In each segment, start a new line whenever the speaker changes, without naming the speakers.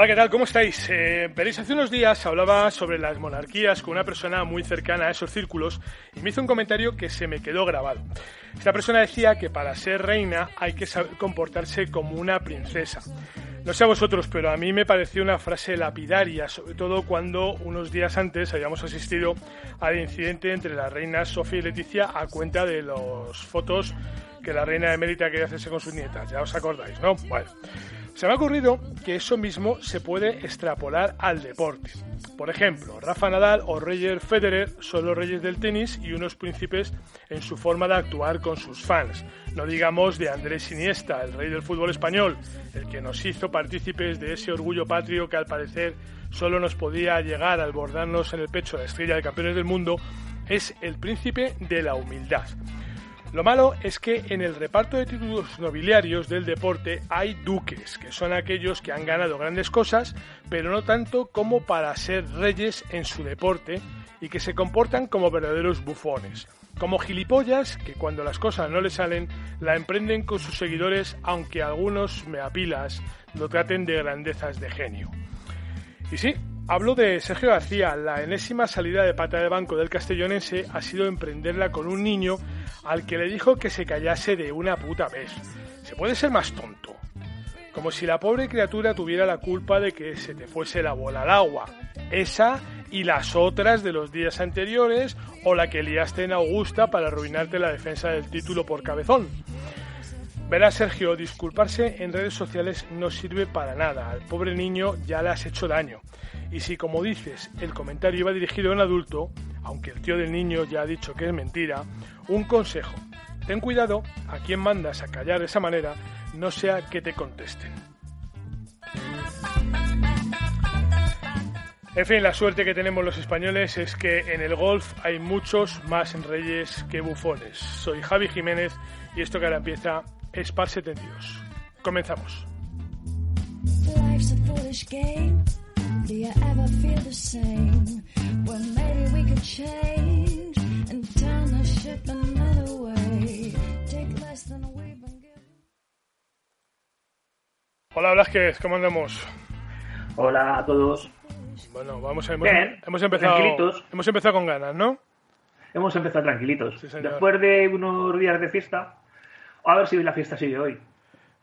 Hola, ¿qué tal? ¿Cómo estáis? Eh, veréis, hace unos días hablaba sobre las monarquías con una persona muy cercana a esos círculos y me hizo un comentario que se me quedó grabado. Esta persona decía que para ser reina hay que saber comportarse como una princesa. No sé a vosotros, pero a mí me pareció una frase lapidaria, sobre todo cuando unos días antes habíamos asistido al incidente entre las reinas Sofía y Leticia a cuenta de las fotos que la reina emérita quería hacerse con sus nietas. Ya os acordáis, ¿no? Bueno. Se me ha ocurrido que eso mismo se puede extrapolar al deporte. Por ejemplo, Rafa Nadal o Roger Federer son los reyes del tenis y unos príncipes en su forma de actuar con sus fans. No digamos de Andrés Iniesta, el rey del fútbol español, el que nos hizo partícipes de ese orgullo patrio que al parecer solo nos podía llegar al bordarnos en el pecho la estrella de campeones del mundo, es el príncipe de la humildad. Lo malo es que en el reparto de títulos nobiliarios del deporte hay duques, que son aquellos que han ganado grandes cosas, pero no tanto como para ser reyes en su deporte y que se comportan como verdaderos bufones. Como gilipollas que cuando las cosas no les salen la emprenden con sus seguidores aunque algunos me apilas lo traten de grandezas de genio. Y sí, Hablo de Sergio García. La enésima salida de pata de banco del castellonense ha sido emprenderla con un niño al que le dijo que se callase de una puta vez. ¿Se puede ser más tonto? Como si la pobre criatura tuviera la culpa de que se te fuese la bola al agua. Esa y las otras de los días anteriores o la que liaste en Augusta para arruinarte la defensa del título por cabezón. Verá, Sergio, disculparse en redes sociales no sirve para nada. Al pobre niño ya le has hecho daño. Y si, como dices, el comentario iba dirigido a un adulto, aunque el tío del niño ya ha dicho que es mentira, un consejo. Ten cuidado a quien mandas a callar de esa manera, no sea que te contesten. En fin, la suerte que tenemos los españoles es que en el golf hay muchos más reyes que bufones. Soy Javi Jiménez y esto que ahora empieza es Par 72. Comenzamos. Hola Blasquez, ¿cómo andamos?
Hola a todos.
Bueno, vamos a hemos, hemos empezado hemos empezado con ganas, ¿no?
Hemos empezado tranquilitos. Después de unos días de fiesta, a ver si la fiesta sigue hoy.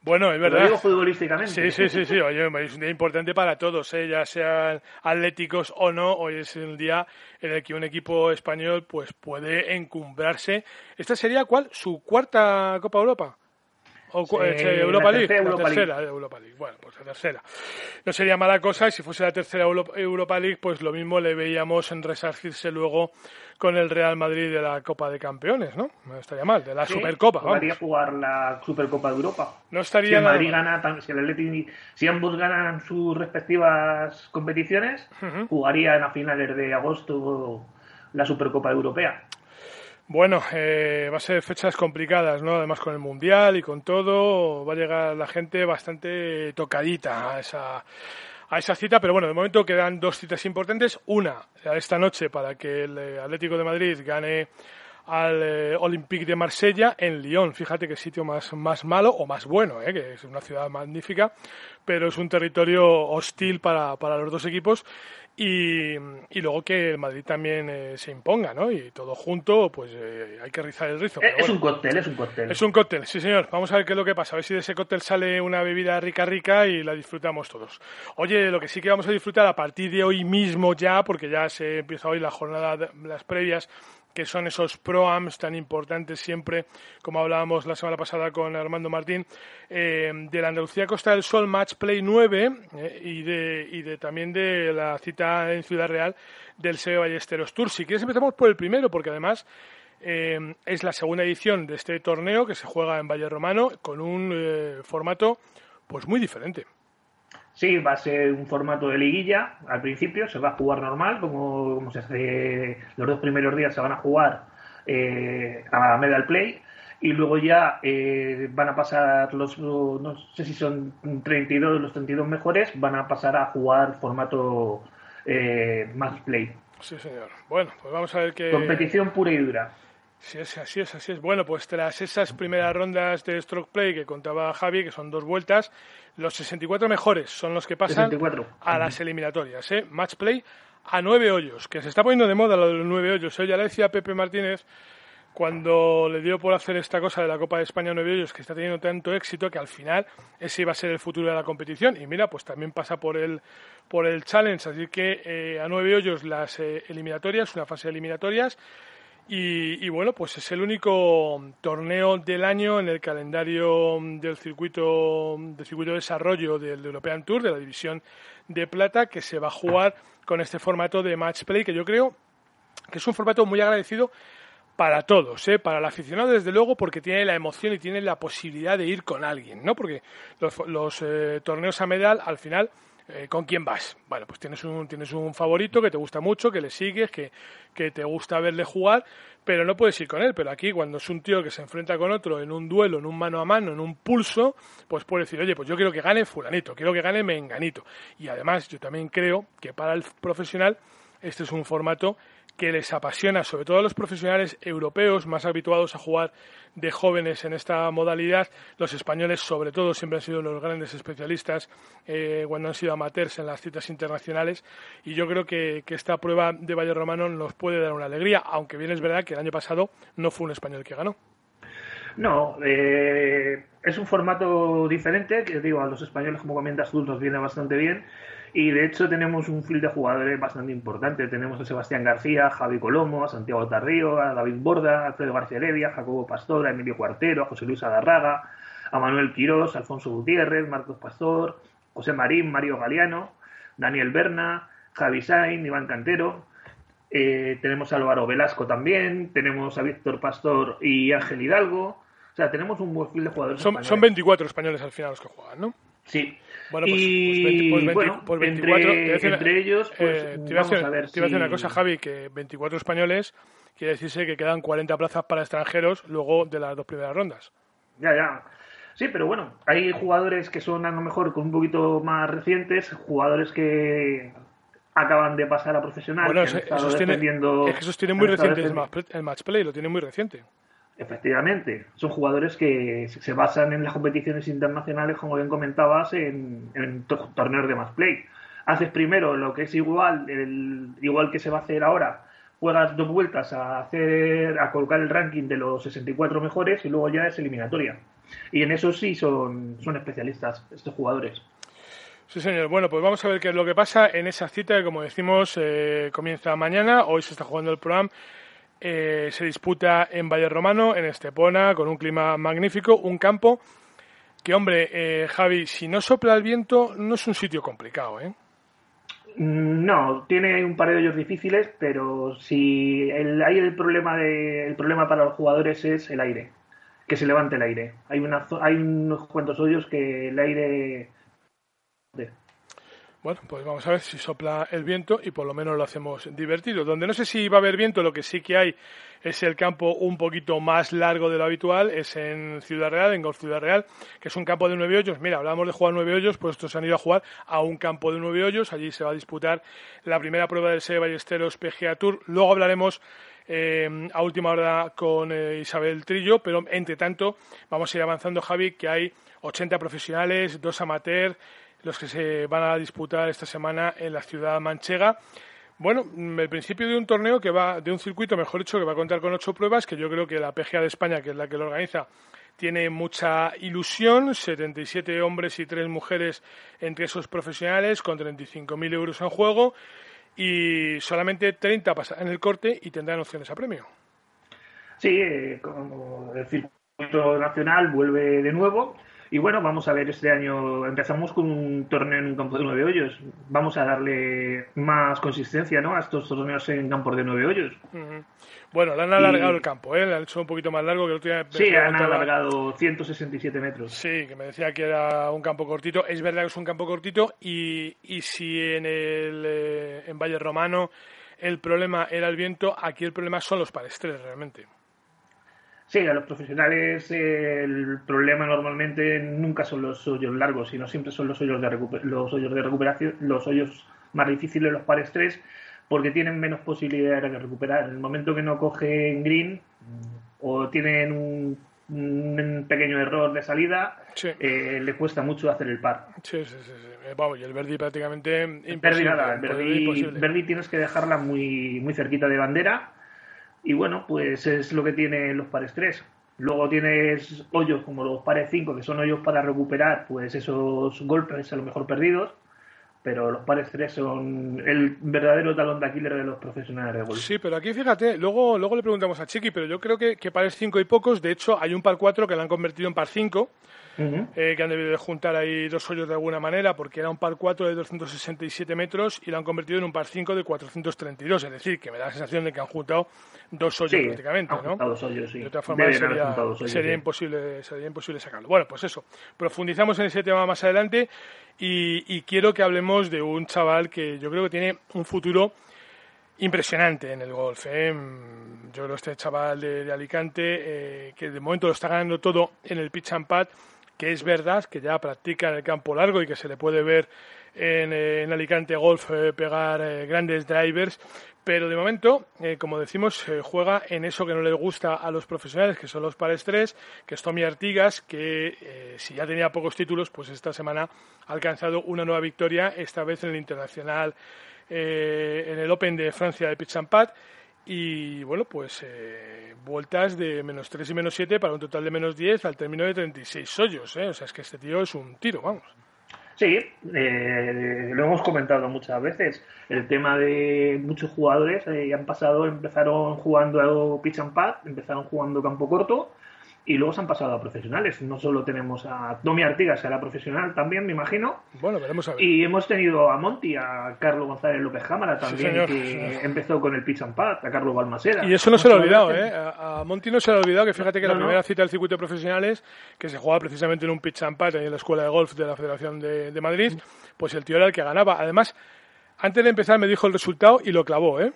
Bueno, es verdad.
Lo digo futbolísticamente.
Sí, sí, sí, sí. Oye, es un día importante para todos, ¿eh? ya sean atléticos o no. Hoy es el día en el que un equipo español pues puede encumbrarse. ¿Esta sería cuál? ¿Su cuarta Copa Europa? O, eh, Europa League, la tercera Europa League. Bueno, pues la tercera. No sería mala cosa y si fuese la tercera Europa League, pues lo mismo le veíamos en resarcirse luego con el Real Madrid de la Copa de Campeones, ¿no? No estaría mal, de la Supercopa.
Podría jugar la Supercopa de Europa.
No estaría
si el Madrid gana, si, el si ambos ganan sus respectivas competiciones, jugarían a finales de agosto la Supercopa Europea.
Bueno, eh, va a ser fechas complicadas, ¿no? Además con el Mundial y con todo, va a llegar la gente bastante tocadita a esa, a esa cita, pero bueno, de momento quedan dos citas importantes. Una, esta noche, para que el eh, Atlético de Madrid gane al eh, Olympique de Marsella en Lyon. Fíjate qué sitio más, más malo o más bueno, ¿eh? que es una ciudad magnífica, pero es un territorio hostil para, para los dos equipos. Y, y, luego que el Madrid también eh, se imponga, ¿no? Y todo junto, pues eh, hay que rizar el rizo.
Es, un cóctel, es un cóctel.
Es un cóctel, sí señor. Vamos a ver qué es lo que pasa. A ver si de ese cóctel sale una bebida rica, rica y la disfrutamos todos. Oye, lo que sí que vamos a disfrutar a partir de hoy mismo ya, porque ya se empieza hoy la jornada, las previas que son esos proams tan importantes siempre, como hablábamos la semana pasada con Armando Martín, eh, de la Andalucía Costa del Sol Match Play 9 eh, y, de, y de también de la cita en Ciudad Real del SEO Ballesteros Tour. Si quieres empezamos por el primero, porque además eh, es la segunda edición de este torneo que se juega en Valle Romano con un formato pues muy diferente.
Sí, va a ser un formato de liguilla al principio, se va a jugar normal, como, se hace los dos primeros días se van a jugar eh, a Medal Play y luego ya eh, van a pasar los, no sé si son 32 los 32 mejores, van a pasar a jugar formato eh, Match Play.
Sí, señor. Bueno, pues vamos a ver qué...
Competición pura y dura.
Sí, es, así es, así es. Bueno, pues tras esas primeras rondas de Stroke Play que contaba Javi, que son dos vueltas, los 64 mejores son los que pasan a las eliminatorias. ¿eh? Match Play a nueve hoyos, que se está poniendo de moda lo de los nueve hoyos. ¿eh? Ya le decía Pepe Martínez cuando le dio por hacer esta cosa de la Copa de España nueve hoyos, que está teniendo tanto éxito que al final ese iba a ser el futuro de la competición. Y mira, pues también pasa por el, por el challenge. Así que eh, a nueve hoyos las eh, eliminatorias, una fase de eliminatorias. Y, bueno, pues es el único torneo del año en el calendario del circuito, del circuito de desarrollo del European Tour, de la división de plata, que se va a jugar con este formato de match play, que yo creo que es un formato muy agradecido para todos, ¿eh? para el aficionado desde luego porque tiene la emoción y tiene la posibilidad de ir con alguien, ¿no? Porque los, eh, torneos a medal al final eh, ¿con quién vas? Bueno, pues tienes un, tienes un favorito que te gusta mucho, que le sigues, que, que te gusta verle jugar, pero no puedes ir con él. Pero aquí, cuando es un tío que se enfrenta con otro en un duelo, en un mano a mano, en un pulso, pues puede decir, oye, pues yo quiero que gane fulanito, quiero que gane menganito. Y además, yo también creo que para el profesional este es un formato que les apasiona, sobre todo a los profesionales europeos más habituados a jugar de jóvenes en esta modalidad. Los españoles, sobre todo, siempre han sido los grandes especialistas eh, cuando han sido amateurs en las citas internacionales. Y yo creo que, esta prueba de Valle Romano nos puede dar una alegría, aunque bien es verdad que el año pasado no fue un español que ganó.
No, eh, es un formato diferente, que digo, a los españoles, como comentas tú, nos viene bastante bien. Y de hecho tenemos un fil de jugadores bastante importante. Tenemos a Sebastián García, a Javi Colomo, a Santiago Tarrío, a David Borda, a Alfredo García Heredia, a Jacobo Pastor, a Emilio Cuartero, a José Luis Agarraga, a Manuel Quirós, a Alfonso Gutiérrez, Marcos Pastor, José Marín, Mario Galeano, Daniel Berna, Javi Sain, Iván Cantero. Eh, tenemos a Álvaro Velasco también, tenemos a Víctor Pastor y Ángel Hidalgo. O sea, tenemos un buen fil de jugadores.
Son, son 24 españoles al final los que juegan, ¿no?
Sí.
Bueno, pues, y, pues, 20, pues 24.
Entre, ellos, pues eh, te vamos a, ver
te a decir una cosa, Javi, que 24 españoles quiere decirse que quedan 40 plazas para extranjeros luego de las dos primeras rondas.
Ya, ya. Sí, pero bueno, hay jugadores que son a lo mejor con un poquito más recientes, jugadores que acaban de pasar a profesional.
Bueno, esos, tienen, esos tienen muy recientes el match play, lo tienen muy reciente.
Efectivamente, son jugadores que se basan en las competiciones internacionales, como bien comentabas, en, torneos de más play. Haces primero lo que es igual, el, igual que se va a hacer ahora, juegas dos vueltas a hacer a colocar el ranking de los 64 mejores y luego ya es eliminatoria. Y en eso sí son, son especialistas estos jugadores.
Sí, señor. Bueno, pues vamos a ver qué es lo que pasa en esa cita que, como decimos, eh, comienza mañana. Hoy se está jugando el programa eh, se disputa en Valle Romano, en Estepona, con un clima magnífico, un campo que, hombre, eh, Javi, si no sopla el viento, no es un sitio complicado, ¿eh?
Mm, no, tiene un par de hoyos difíciles, pero si el, hay el problema de, el problema para los jugadores es el aire, que se levante el aire. Hay una, hay unos cuantos hoyos que el aire
bueno, pues vamos a ver si sopla el viento y por lo menos lo hacemos divertido. Donde no sé si va a haber viento, lo que sí que hay es el campo un poquito más largo de lo habitual, es en Ciudad Real, en Golf Ciudad Real, que es un campo de nueve hoyos. Mira, hablamos de jugar nueve hoyos, pues estos han ido a jugar a un campo de nueve hoyos. Allí se va a disputar la primera prueba del SE Ballesteros PGA Tour. Luego hablaremos eh, a última hora con eh, Isabel Trillo, pero entre tanto vamos a ir avanzando, Javi, que hay 80 profesionales, dos amateurs, los que se van a disputar esta semana en la ciudad manchega. Bueno, mm, el principio de un torneo que va, de un circuito, mejor dicho, que va a contar con ocho pruebas, que yo creo que la PGA de España, que es la que lo organiza, tiene mucha ilusión, 77 hombres y tres mujeres entre esos profesionales, con 35.000 euros en juego, y solamente 30 pasan en el corte y tendrán opciones a premio.
Sí, eh, como el circuito nacional vuelve de nuevo y bueno, vamos a ver este año, empezamos con un torneo en un campo de nueve hoyos. Vamos a darle más consistencia ¿no? a estos torneos en campos de nueve hoyos.
Bueno, le han alargado el campo, ¿eh? le han hecho un poquito más largo que el otro día.
Sí, han alargado 167 metros.
Sí, que me decía que era un campo cortito. Es verdad que es un campo cortito y, y si en, el, eh, en Valle Romano el problema era el viento, aquí el problema son los palestres realmente.
Sí, a los profesionales el problema normalmente nunca son los hoyos largos, sino siempre son los hoyos de, los hoyos de recuperación, los hoyos más difíciles, los pares 3, porque tienen menos posibilidades de recuperar. En el momento que no cogen green o tienen un, pequeño error de salida, eh, le cuesta mucho hacer el par.
Sí, sí, sí. Eh, y el Verdi prácticamente
imposible. nada, el Verdi, tienes que dejarla muy, muy cerquita de bandera y bueno, pues es lo que tiene los pares 3. Luego tienes hoyos como los pares 5, que son hoyos para recuperar pues esos golpes a lo mejor perdidos. Pero los pares 3 son el verdadero talón de Aquiles de los profesionales de golf.
Sí, pero aquí fíjate, luego, luego le preguntamos a Chiqui, pero yo creo que, que pares 5 y pocos, de hecho hay un par 4 que lo han convertido en par 5 eh, que han debido de juntar ahí dos hoyos de alguna manera, porque era un par 4 de 267 metros y lo han convertido en un par 5 de 432. Es decir, que me da la sensación de que han juntado dos hoyos prácticamente, ¿no?
Dos hoyos, sí.
De otra forma sería, imposible, sería imposible sacarlo. Bueno, pues eso. Profundizamos en ese tema más adelante y, quiero que hablemos de un chaval que yo creo que tiene un futuro impresionante en el golf. ¿eh? Yo creo que este chaval de, Alicante, eh, que de momento lo está ganando todo en el pitch and pad, que es verdad que ya practica en el campo largo y que se le puede ver en, eh, Alicante Golf eh, pegar eh, grandes drivers, pero de momento, como decimos, juega en eso que no le gusta a los profesionales, que son los pares 3, que es Tommy Artigas, que si ya tenía pocos títulos, pues esta semana ha alcanzado una nueva victoria, esta vez en el Internacional, en el Open de Francia de Pitch and Pad, y bueno, pues eh, vueltas de menos 3 y menos 7 para un total de menos 10 al término de 36 hoyos. ¿eh? O sea, es que este tío es un tiro, vamos.
Sí, eh, lo hemos comentado muchas veces. El tema de muchos jugadores eh, han pasado, empezaron jugando pitch and pad, empezaron jugando campo corto y luego se han pasado a profesionales. No solo tenemos a Domi Artigas, que era profesional también, me imagino.
Bueno, veremos a ver.
Y hemos tenido a Monty, a Carlos González López Jámara también, que empezó con el pitch and pad, a Carlos Balmaseda.
Y eso no se lo ha olvidado, ¿eh? A Monty no se lo ha olvidado, que fíjate que la primera cita del circuito de profesionales, que se jugaba precisamente en un pitch and pad en la Escuela de Golf de la Federación de, de Madrid, pues el tío era el que ganaba. Además, antes de empezar me dijo el resultado y lo clavó, ¿eh?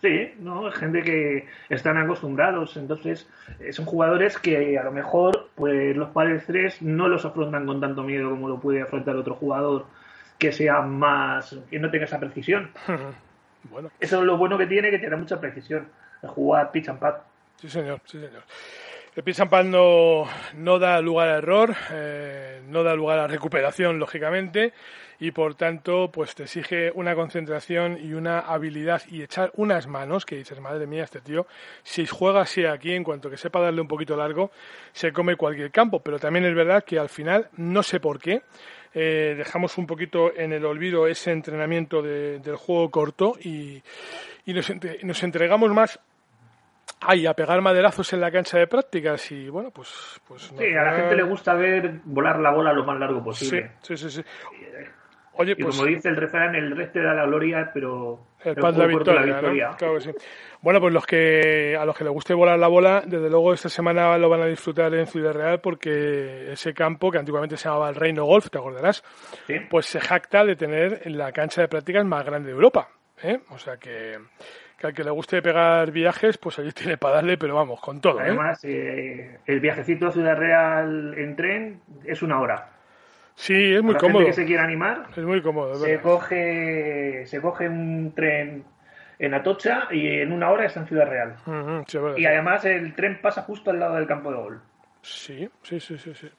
Sí, ¿no? Gente que están acostumbrados, entonces eh, son jugadores que a lo mejor pues los padres 3 no los afrontan con tanto miedo como lo puede afrontar otro jugador que sea más, que no tenga esa precisión. bueno. Eso es lo bueno que tiene, que tiene mucha precisión, el jugar pitch and pad.
Sí, señor, sí, señor. El pad no, no da lugar a error, eh, no da lugar a recuperación, lógicamente, y por tanto pues te exige una concentración y una habilidad y echar unas manos que dices madre mía este tío si juega así aquí en cuanto que sepa darle un poquito largo se come cualquier campo pero también es verdad que al final no sé por qué eh, dejamos un poquito en el olvido ese entrenamiento del juego corto y, nos, entregamos más Ay, a pegar maderazos en la cancha de prácticas y bueno, pues... pues
sí, a la gente le gusta ver volar la bola lo más largo posible.
Sí, sí, sí. sí.
Oye, y pues, como dice el refrán, el resto da la gloria, pero
el pan de la victoria, Claro que sí. Bueno, pues los que a los que les guste volar la bola, desde luego esta semana lo van a disfrutar en Ciudad Real porque ese campo que antiguamente se llamaba el Reino Golf, te acordarás, pues se jacta de tener la cancha de prácticas más grande de Europa. ¿eh? O sea que, que al que le guste pegar viajes, pues allí tiene para darle, pero vamos, con todo. ¿eh?
Además, eh, el viajecito a Ciudad Real en tren es una hora.
Sí, es muy cómodo. Gente
que se quiera animar.
Es muy cómodo.
se coge, se coge un tren en Atocha y en una hora está en Ciudad Real. y además el tren pasa justo al lado del campo de gol.
Sí, sí, sí, sí. sí.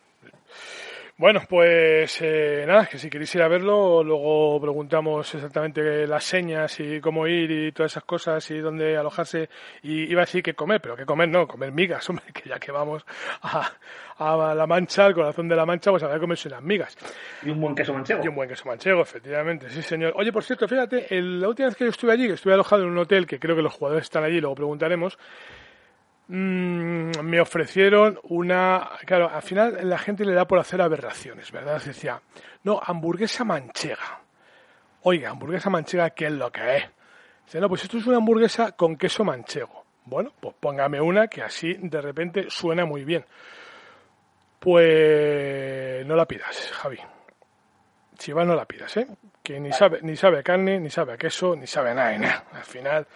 Bueno, pues eh, nada, que si queréis ir a verlo, luego preguntamos exactamente las señas y cómo ir y todas esas cosas y dónde alojarse. Y iba a decir que comer, pero que comer no, comer migas, hombre, que ya que vamos a, La Mancha, al corazón de La Mancha, pues habrá que comerse unas migas.
Y un buen queso manchego.
Y un buen queso manchego, efectivamente, sí señor. Oye, por cierto, fíjate, la última vez que yo estuve allí, que estuve alojado en un hotel, que creo que los jugadores están allí, luego preguntaremos, mm, me ofrecieron una... Claro, al final la gente le da por hacer aberraciones, ¿verdad? Decía, no, hamburguesa manchega. Oiga, hamburguesa manchega, ¿qué es lo que es? Dice, no, pues esto es una hamburguesa con queso manchego. Bueno, pues póngame una que así de repente suena muy bien. Pues no la pidas, Javi. Si va, no la pidas, ¿eh? Que ni sabe, ni sabe a carne, ni sabe a queso, ni sabe a nada, nada. Al final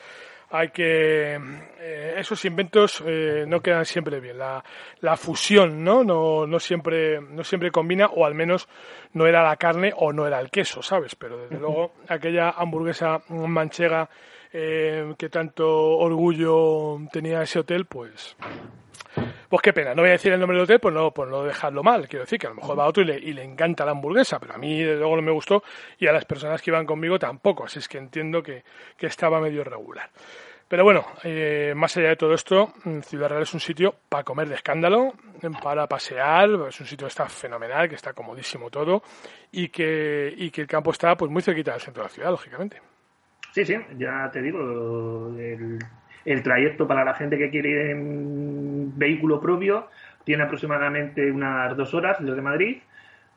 hay que eh, esos inventos eh, no quedan siempre bien la, la fusión ¿no? no no siempre no siempre combina o al menos no era la carne o no era el queso sabes pero desde luego aquella hamburguesa manchega eh, que tanto orgullo tenía ese hotel pues pues qué pena, no voy a decir el nombre del hotel por no, por no dejarlo mal. Quiero decir que a lo mejor va a otro y le, y le encanta la hamburguesa, pero a mí desde luego no me gustó y a las personas que iban conmigo tampoco, así es que entiendo que, que estaba medio regular. Pero bueno, eh, más allá de todo esto, mm, Ciudad Real es un sitio para comer de escándalo, para pasear, es un sitio que está fenomenal, que está comodísimo todo y que, y que el campo está pues muy cerquita del centro de la ciudad, lógicamente.
Sí, sí, ya te digo, el, el trayecto para la gente que quiere vehículo propio tiene aproximadamente unas dos horas desde Madrid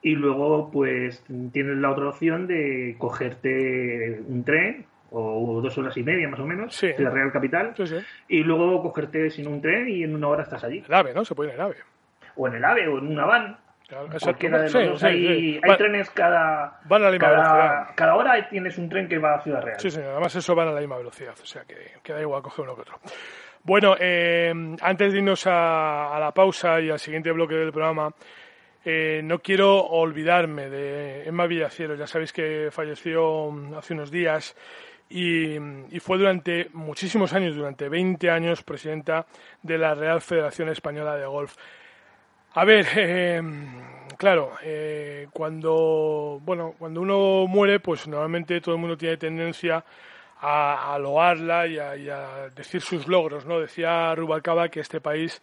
y luego pues tienes la otra opción de cogerte un tren o dos horas y media más o menos,
Sí.
de la Real Capital,
Sí, sí.
y luego cogerte sin un tren y en una hora estás allí.
El AVE, ¿no? Se puede ir en el AVE.
O en el AVE o en una van.
Claro.
Cualquiera de los
Sí,
dos.
sí,
hay
sí.
trenes cada,
Van a la misma
cada,
velocidad.
cada hora tienes un tren que va a Ciudad Real.
Sí, señor. Además, eso van a la misma velocidad, o sea que, que da igual coger uno que otro. Bueno, eh, antes de irnos a, a la pausa y al siguiente bloque del programa, eh, no quiero olvidarme de Emma Villacieros. Ya sabéis que falleció mm, hace unos días y, fue durante muchísimos años, durante 20 años, presidenta de la Real Federación Española de Golf. A ver, eh, claro, eh, cuando bueno, cuando uno muere, pues normalmente todo el mundo tiene tendencia a, a loarla y a, y a decir sus logros, ¿no? Decía Rubalcaba que este país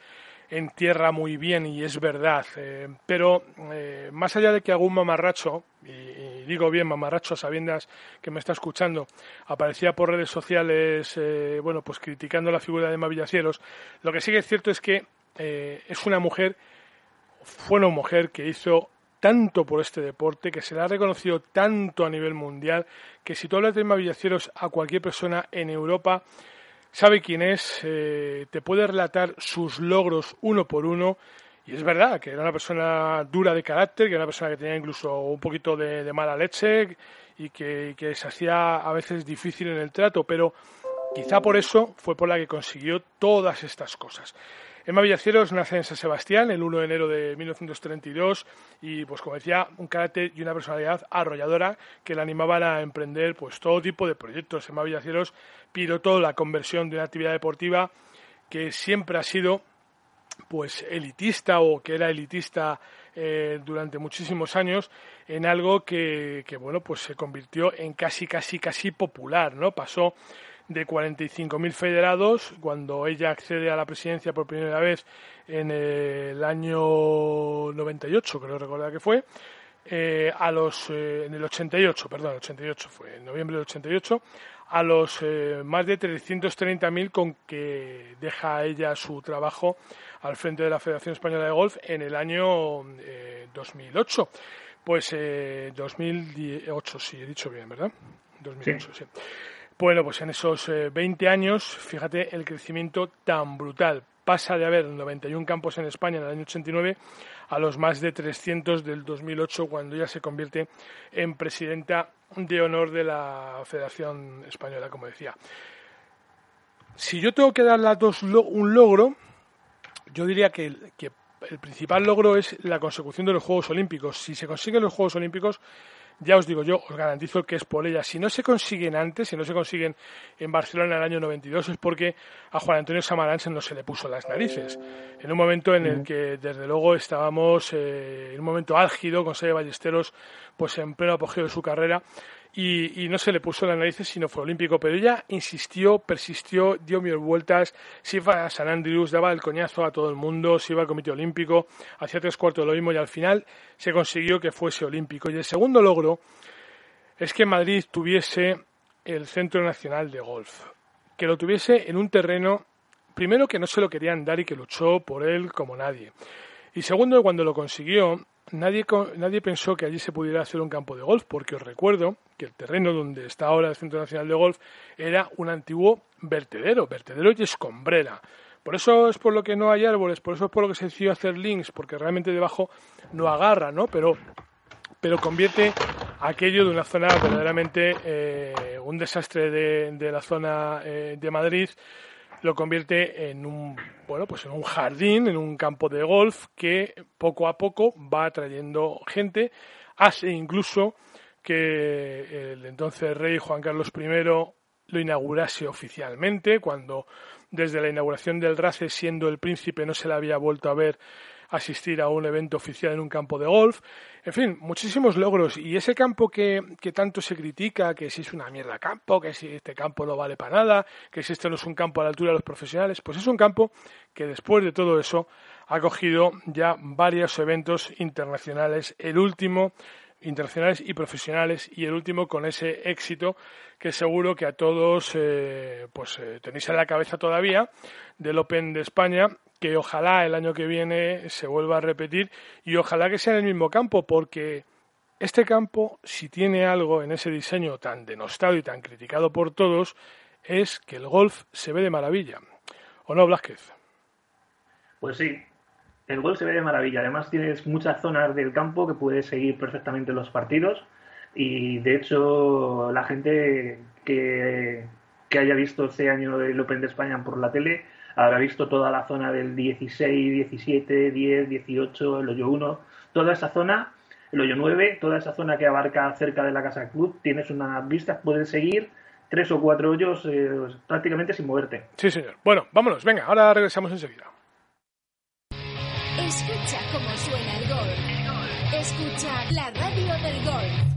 entierra muy bien y es verdad, eh, pero eh, más allá de que algún mamarracho, y, digo bien mamarracho sabiendas que me está escuchando, aparecía por redes sociales, eh, bueno, pues criticando la figura de Emma Villacieros, lo que sí que es cierto es que es una mujer fue una mujer que hizo tanto por este deporte, que se le ha reconocido tanto a nivel mundial, que si tú hablas de Emma Villacieros a cualquier persona en Europa, sabe quién es, eh, te puede relatar sus logros uno por uno. Y es verdad que era una persona dura de carácter, que era una persona que tenía incluso un poquito de, de mala leche y que, que se hacía a veces difícil en el trato, pero quizá por eso fue por la que consiguió todas estas cosas. Emma Villaceros nace en San Sebastián el 1 de enero de 1932 y, pues como decía, un carácter y una personalidad arrolladora que la animaban a emprender pues todo tipo de proyectos. Emma Villaceros pilotó la conversión de una actividad deportiva que siempre ha sido pues elitista o que era elitista eh, durante muchísimos años en algo que, que, bueno pues se convirtió en casi casi casi popular no pasó de 45.000 federados cuando ella accede a la presidencia por primera vez en el año 98 creo recordar que fue eh, a los eh, en el 88 perdón 88 fue en noviembre del 88 a los eh, más de 330.000 con que deja ella su trabajo al frente de la Federación Española de Golf en el año eh, 2008. Pues eh, 2008, sí, he dicho bien, ¿verdad? 2008, sí. sí. Bueno, pues en esos eh, 20 años, fíjate el crecimiento tan brutal. Pasa de haber 91 campos en España en el año 89 a los más de 300 del 2008 cuando ella se convierte en presidenta de honor de la Federación Española, como decía. Si yo tengo que darle a dos un logro, yo diría que el principal logro es la consecución de los Juegos Olímpicos. Si se consiguen los Juegos Olímpicos, ya os digo yo, os garantizo que es por ella. Si no se consiguen antes, si no se consiguen en Barcelona en el año 92, es porque a Juan Antonio Samaranch no se le puso las narices. En un momento en el que, desde luego, estábamos eh, en un momento álgido con Sede Ballesteros, pues en pleno apogeo de su carrera, y, no se le puso las narices si no fue olímpico, pero ella insistió, persistió, dio mil vueltas, se iba a San Andrews, daba el coñazo a todo el mundo, se iba al Comité Olímpico, hacía tres cuartos de lo mismo y al final se consiguió que fuese olímpico. Y el segundo logro es que Madrid tuviese el Centro Nacional de Golf, que lo tuviese en un terreno primero que no se lo querían dar y que luchó por él como nadie. Y segundo, cuando lo consiguió, nadie, nadie pensó que allí se pudiera hacer un campo de golf, porque os recuerdo que el terreno donde está ahora el Centro Nacional de Golf era un antiguo vertedero, vertedero y escombrera. Por eso es por lo que no hay árboles, por eso es por lo que se decidió hacer links, porque realmente debajo no agarra, ¿no? Pero, pero convierte aquello de una zona verdaderamente eh, un desastre de, de la zona eh, de Madrid lo convierte en un bueno pues en un jardín en un campo de golf que poco a poco va atrayendo gente. Hace incluso que el entonces rey Juan Carlos I lo inaugurase oficialmente cuando desde la inauguración del RACE siendo el príncipe no se le había vuelto a ver asistir a un evento oficial en un campo de golf. En fin, muchísimos logros. Y ese campo que, que tanto se critica, que si es una mierda campo, que si este campo no vale para nada, que si este no es un campo a la altura de los profesionales, pues es un campo que después de todo eso ha cogido ya varios eventos internacionales. El último internacionales y profesionales y el último con ese éxito que seguro que a todos eh, pues eh, tenéis en la cabeza todavía del Open de España que ojalá el año que viene se vuelva a repetir y ojalá que sea en el mismo campo, porque este campo, si tiene algo en ese diseño tan denostado y tan criticado por todos, es que el golf se ve de maravilla. ¿O no, Blázquez?
Pues sí, el golf se ve de maravilla. Además tienes muchas zonas del campo que puedes seguir perfectamente los partidos y de hecho la gente que, que haya visto este año el Open de España por la tele habrá visto toda la zona del 16, 17, 10, 18, el hoyo 1, toda esa zona, el hoyo 9, toda esa zona que abarca cerca de la Casa Club, tienes unas vistas, puedes seguir tres o cuatro hoyos eh, prácticamente sin moverte.
Sí, señor. Bueno, vámonos, venga, ahora regresamos enseguida.
Escucha cómo suena el gol. Escucha la radio del gol.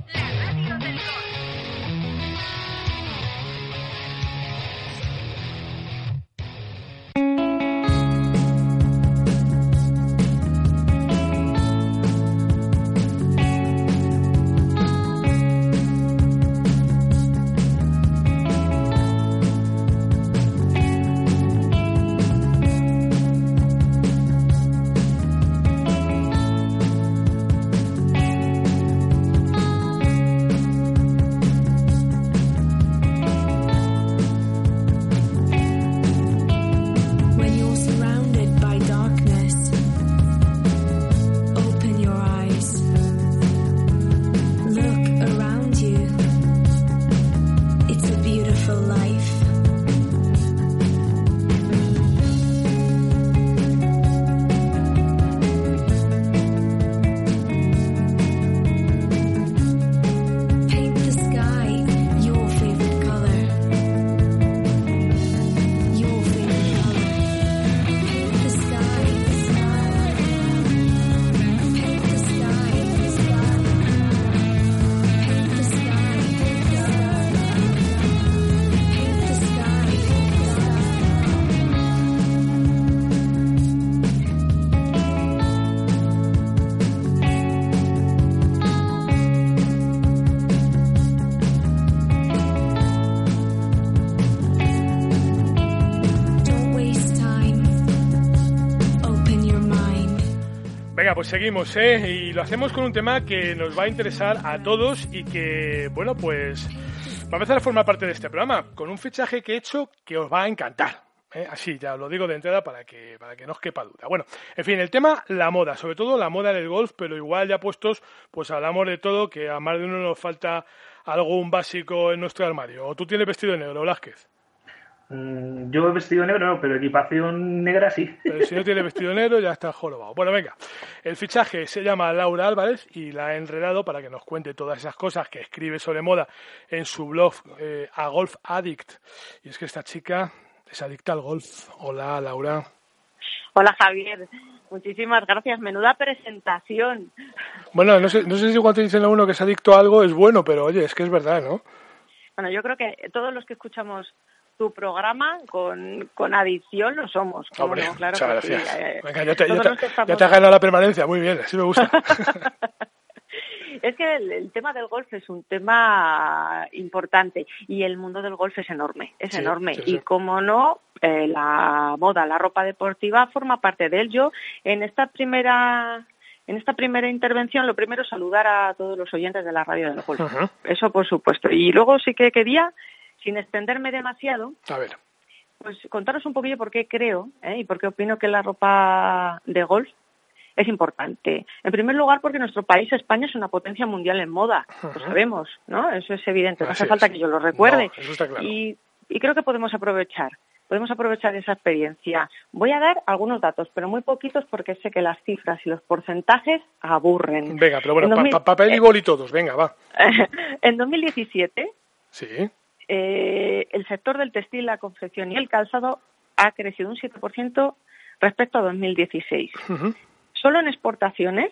Pues seguimos, ¿eh? Y lo hacemos con un tema que nos va a interesar a todos y que, bueno, pues va a empezar a formar parte de este programa, con un fichaje que he hecho que os va a encantar. ¿eh? Así, ya lo digo de entrada para que, para que no os quepa duda. Bueno, en fin, el tema, la moda, sobre todo la moda del golf, pero igual ya puestos, pues hablamos de todo, que a más de uno nos falta algún básico en nuestro armario. ¿O tú tienes vestido de negro, Velázquez?
Mm, yo he vestido negro no, pero equipación negra sí.
Pero si no tiene vestido negro ya está jorobado. Bueno, venga. El fichaje se llama Laura Álvarez y la ha enredado para que nos cuente todas esas cosas que escribe sobre moda en su blog eh, A Golf Addict. Y es que esta chica es adicta al golf. Hola, Laura.
Hola, Javier. Muchísimas gracias. Menuda presentación.
Bueno, no sé, no sé si cuando dicen a uno que es adicto a algo es bueno, pero oye, es que es verdad, ¿no?
Bueno, yo creo que todos los que escuchamos tu programa con, con adición lo somos.
Hombre, claro muchas gracias. Venga, ya te, ya, te, has ganado la permanencia, muy bien, así me gusta.
Es que el, el tema del golf es un tema importante y el mundo del golf es enorme, es
Sí,
enorme.
sí, sí.
Y como no, eh, la moda, la ropa deportiva forma parte de él. Yo en esta primera en esta primera intervención, lo primero saludar a todos los oyentes de la radio del golf. Eso por supuesto. Y luego sí que quería, sin extenderme demasiado,
A ver.
pues contaros un poquillo por qué creo ¿eh? y por qué opino que la ropa de golf es importante. En primer lugar, porque nuestro país, España, es una potencia mundial en moda. Lo sabemos, ¿no? Eso es evidente. No
Así
hace falta
es.
que yo lo recuerde.
No, eso está claro.
y, y creo que podemos aprovechar. Podemos aprovechar esa experiencia. Voy a dar algunos datos, pero muy poquitos porque sé que las cifras y los porcentajes aburren.
Venga, pero bueno,
En
pa-
2000
pa- papel y
eh,
boli todos, venga, va.
en 2017
Sí.
Eh, el sector del textil, la confección y el calzado ha crecido un 7% respecto a 2016.
Ujú.
Solo en exportaciones,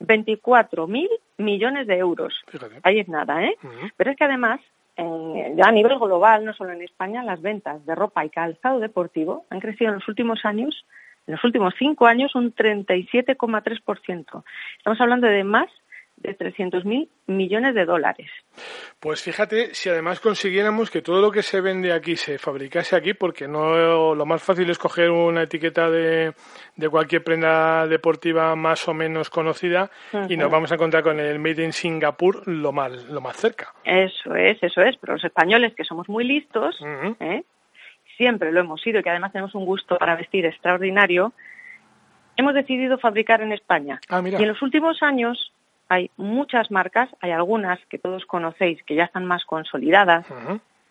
24.000 millones de euros.
Fíjate.
Ahí es nada, ¿eh? Pero es que además, en- ya a nivel global, no solo en España, las ventas de ropa y calzado deportivo han crecido en los últimos años, en los últimos cinco años, un 37,3%. Estamos hablando de más de 300.000 millones de dólares.
Pues fíjate, si además consiguiéramos que todo lo que se vende aquí se fabricase aquí, porque no lo más fácil es coger una etiqueta de, de cualquier prenda deportiva más o menos conocida y nos vamos a encontrar con el Made in Singapur lo más, lo más cerca.
Eso es, eso es. Pero los españoles, que somos muy listos. ¿eh? siempre lo hemos sido y que además tenemos un gusto para vestir extraordinario, hemos decidido fabricar en España.
Ah.
Y en los últimos años hay muchas marcas, hay algunas que todos conocéis que ya están más consolidadas,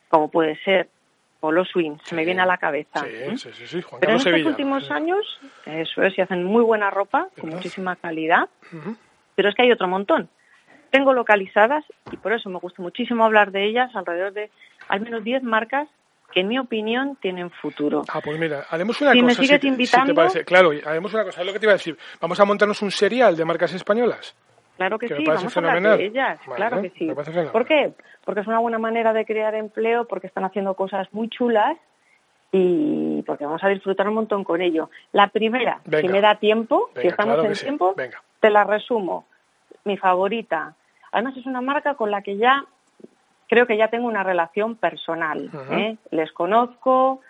como puede ser Polo Swing, se me viene a la cabeza.
Sí,
¿eh?
sí, sí, sí, Juan
Pero en estos
Sevilla.
últimos años, eso es, y hacen muy buena ropa, con
¿Verdad?
muchísima calidad, pero es que hay otro montón. Tengo localizadas, y por eso me gusta muchísimo hablar de ellas, alrededor de al menos 10 marcas que en mi opinión tienen futuro.
Ah, pues mira, haremos una
Si me
cosa.
sigues
te-
invitando-
te parece. Claro, haremos una cosa, es lo que te iba a decir. Vamos a montarnos un serial de marcas españolas.
Claro que, sí, vamos a hablar de ellas,
Vale,
claro que sí. ¿Por qué? Porque es una buena manera de crear empleo, porque están haciendo cosas muy chulas y porque vamos a disfrutar un montón con ello. La primera,
Venga.
si me da tiempo, si estamos
claro
en
sí.
tiempo,
Venga.
te la resumo. Mi favorita. Además es una marca con la que ya creo que ya tengo una relación personal. ¿eh? Les conozco.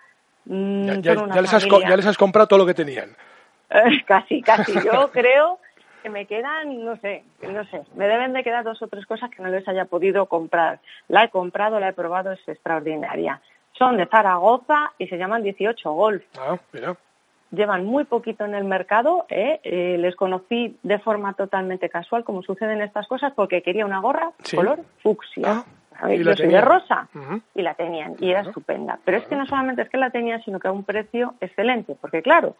mm,
Ya, les has, ya les has comprado todo lo que tenían.
Eh, casi, casi. Yo creo que me quedan, no sé, no sé, me deben de quedar dos o tres cosas que no les haya podido comprar. La he comprado, la he probado, es extraordinaria. Son de Zaragoza y se llaman 18 Golf.
Ah, mira.
Llevan muy poquito en el mercado, ¿eh? Eh, les conocí de forma totalmente casual, como suceden estas cosas, porque quería una gorra
Sí.
color fucsia.
Ah,
A ver, yo soy de rosa y la tenían y era estupenda. Pero es que no solamente es que la tenían, sino que a un precio excelente, porque claro,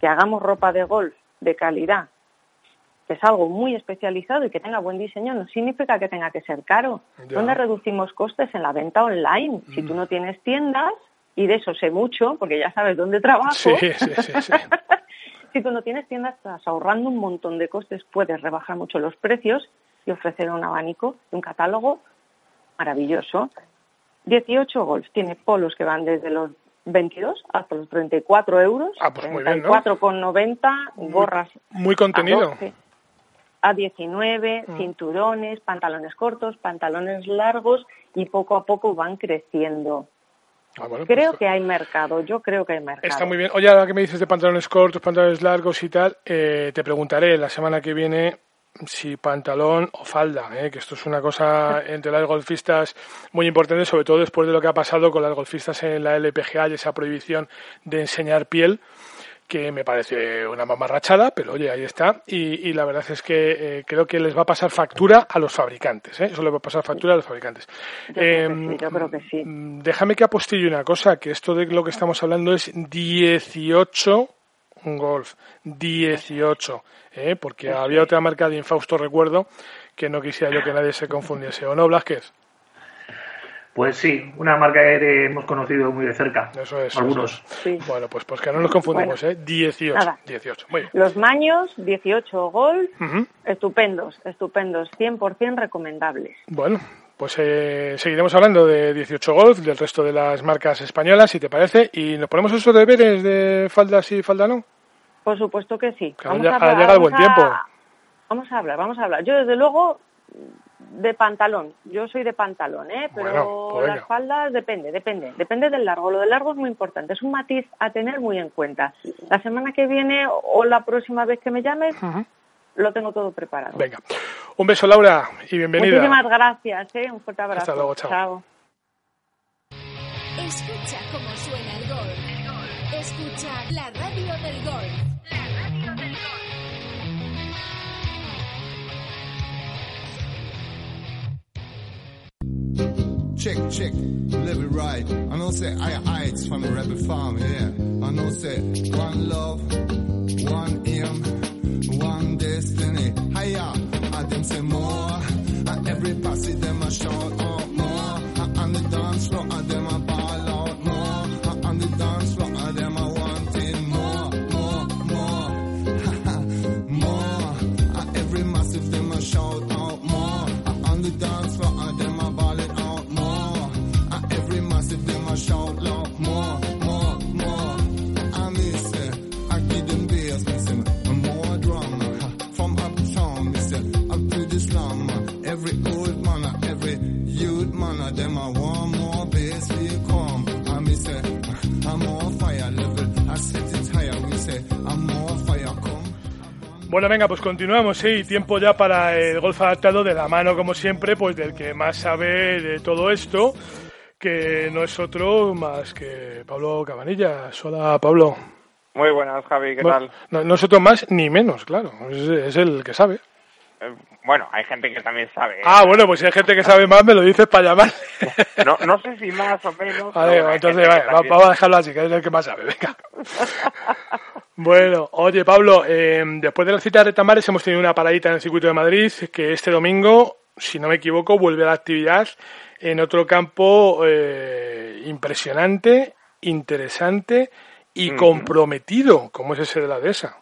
que hagamos ropa de golf de calidad, que es algo muy especializado y que tenga buen diseño, no significa que tenga que ser caro.
Ya.
¿Dónde reducimos costes en la venta online? Si
Mm.
tú no tienes tiendas, y de eso sé mucho, porque ya sabes dónde trabajo,
Sí, sí, sí, sí.
si tú no tienes tiendas, estás ahorrando un montón de costes, puedes rebajar mucho los precios y ofrecer un abanico, un catálogo maravilloso. 18 Golf tiene polos que van desde los 22 hasta los 34 euros,
Ah, pues muy bien, ¿no?
34,90, gorras
Muy contenido.
12, a 19,
Mm.
cinturones, pantalones cortos, pantalones largos y poco a poco van creciendo.
Ah, bueno,
Creo
pues,
que hay mercado, yo creo que hay mercado.
Está muy bien. Oye, ahora que me dices de pantalones cortos, pantalones largos y tal, eh, te preguntaré la semana que viene si pantalón o falda, ¿eh? que esto es una cosa entre las golfistas muy importante, sobre todo después de lo que ha pasado con las golfistas en la LPGA y esa prohibición de enseñar piel, que me parece una mamarrachada, pero oye, ahí está. Y, y la verdad es que eh, creo que les va a pasar factura a los fabricantes, ¿eh? eso les va a pasar factura a los fabricantes.
Yo creo que
Em,
sí, yo creo que sí.
Mm, Déjame que apostille una cosa, que esto de lo que estamos hablando es 18 Golf, 18, ¿eh? porque había otra marca de infausto recuerdo que no quisiera yo que nadie se confundiese. ¿O no, Blasquez?
Pues sí, una marca que hemos conocido muy de cerca.
Eso es.
Algunos.
eso es.
Sí.
Bueno, pues, pues que no nos confundimos, ¿eh? 18,
Nada.
18. Muy bien.
Los maños, 18 Golf,
Ujú.
estupendos, estupendos, 100% recomendables.
Bueno, pues eh, seguiremos hablando de 18 Golf, del resto de las marcas españolas, si te parece, y nos ponemos esos deberes de faldas y falda no.
Por supuesto que sí.
Que ahora ya- ahora llega el buen
a-
tiempo.
Vamos a hablar, vamos a hablar. Yo, desde luego, de pantalón. Yo soy de pantalón, ¿eh? Pero
Bueno, pues
las
venga.
faldas depende, depende. Depende del largo. Lo del largo es muy importante. Es un matiz a tener muy en cuenta. La semana que viene o la próxima vez que me llames, lo tengo todo preparado.
Venga. Un beso, Laura, y bienvenida.
Muchísimas gracias, ¿eh? Un fuerte abrazo.
Hasta luego, chao.
Escucha cómo suena el golf. Escucha la radio del golf.
Check, check, live it right. I know say I heights from the rebel farm, yeah. I know say one love, one aim, one destiny. Higher, and them say more. And every passage them a shout
Bueno, venga, pues continuamos. Y tiempo ya para el golf adaptado de la mano, como siempre, pues del que más sabe de todo esto, que no es otro más que Pablo Cabanillas. Hola, Pablo.
Muy buenas, Javi, ¿qué
Bueno,
tal?
no, no es otro más ni menos, claro. Es, es el que sabe.
Eh, bueno, hay gente que también sabe. ¿eh?
Ah, bueno, pues si hay gente que sabe más, me lo dices para llamar.
No, no sé si más o menos.
Vale, entonces vale, vamos a dejarlo así, que es el que más sabe. Venga. Bueno, oye Pablo, eh, después de la cita de Retamares hemos tenido una paradita en el circuito de Madrid que este domingo, si no me equivoco, vuelve a la actividad en otro campo eh, impresionante, interesante y comprometido, como es ese de la dehesa.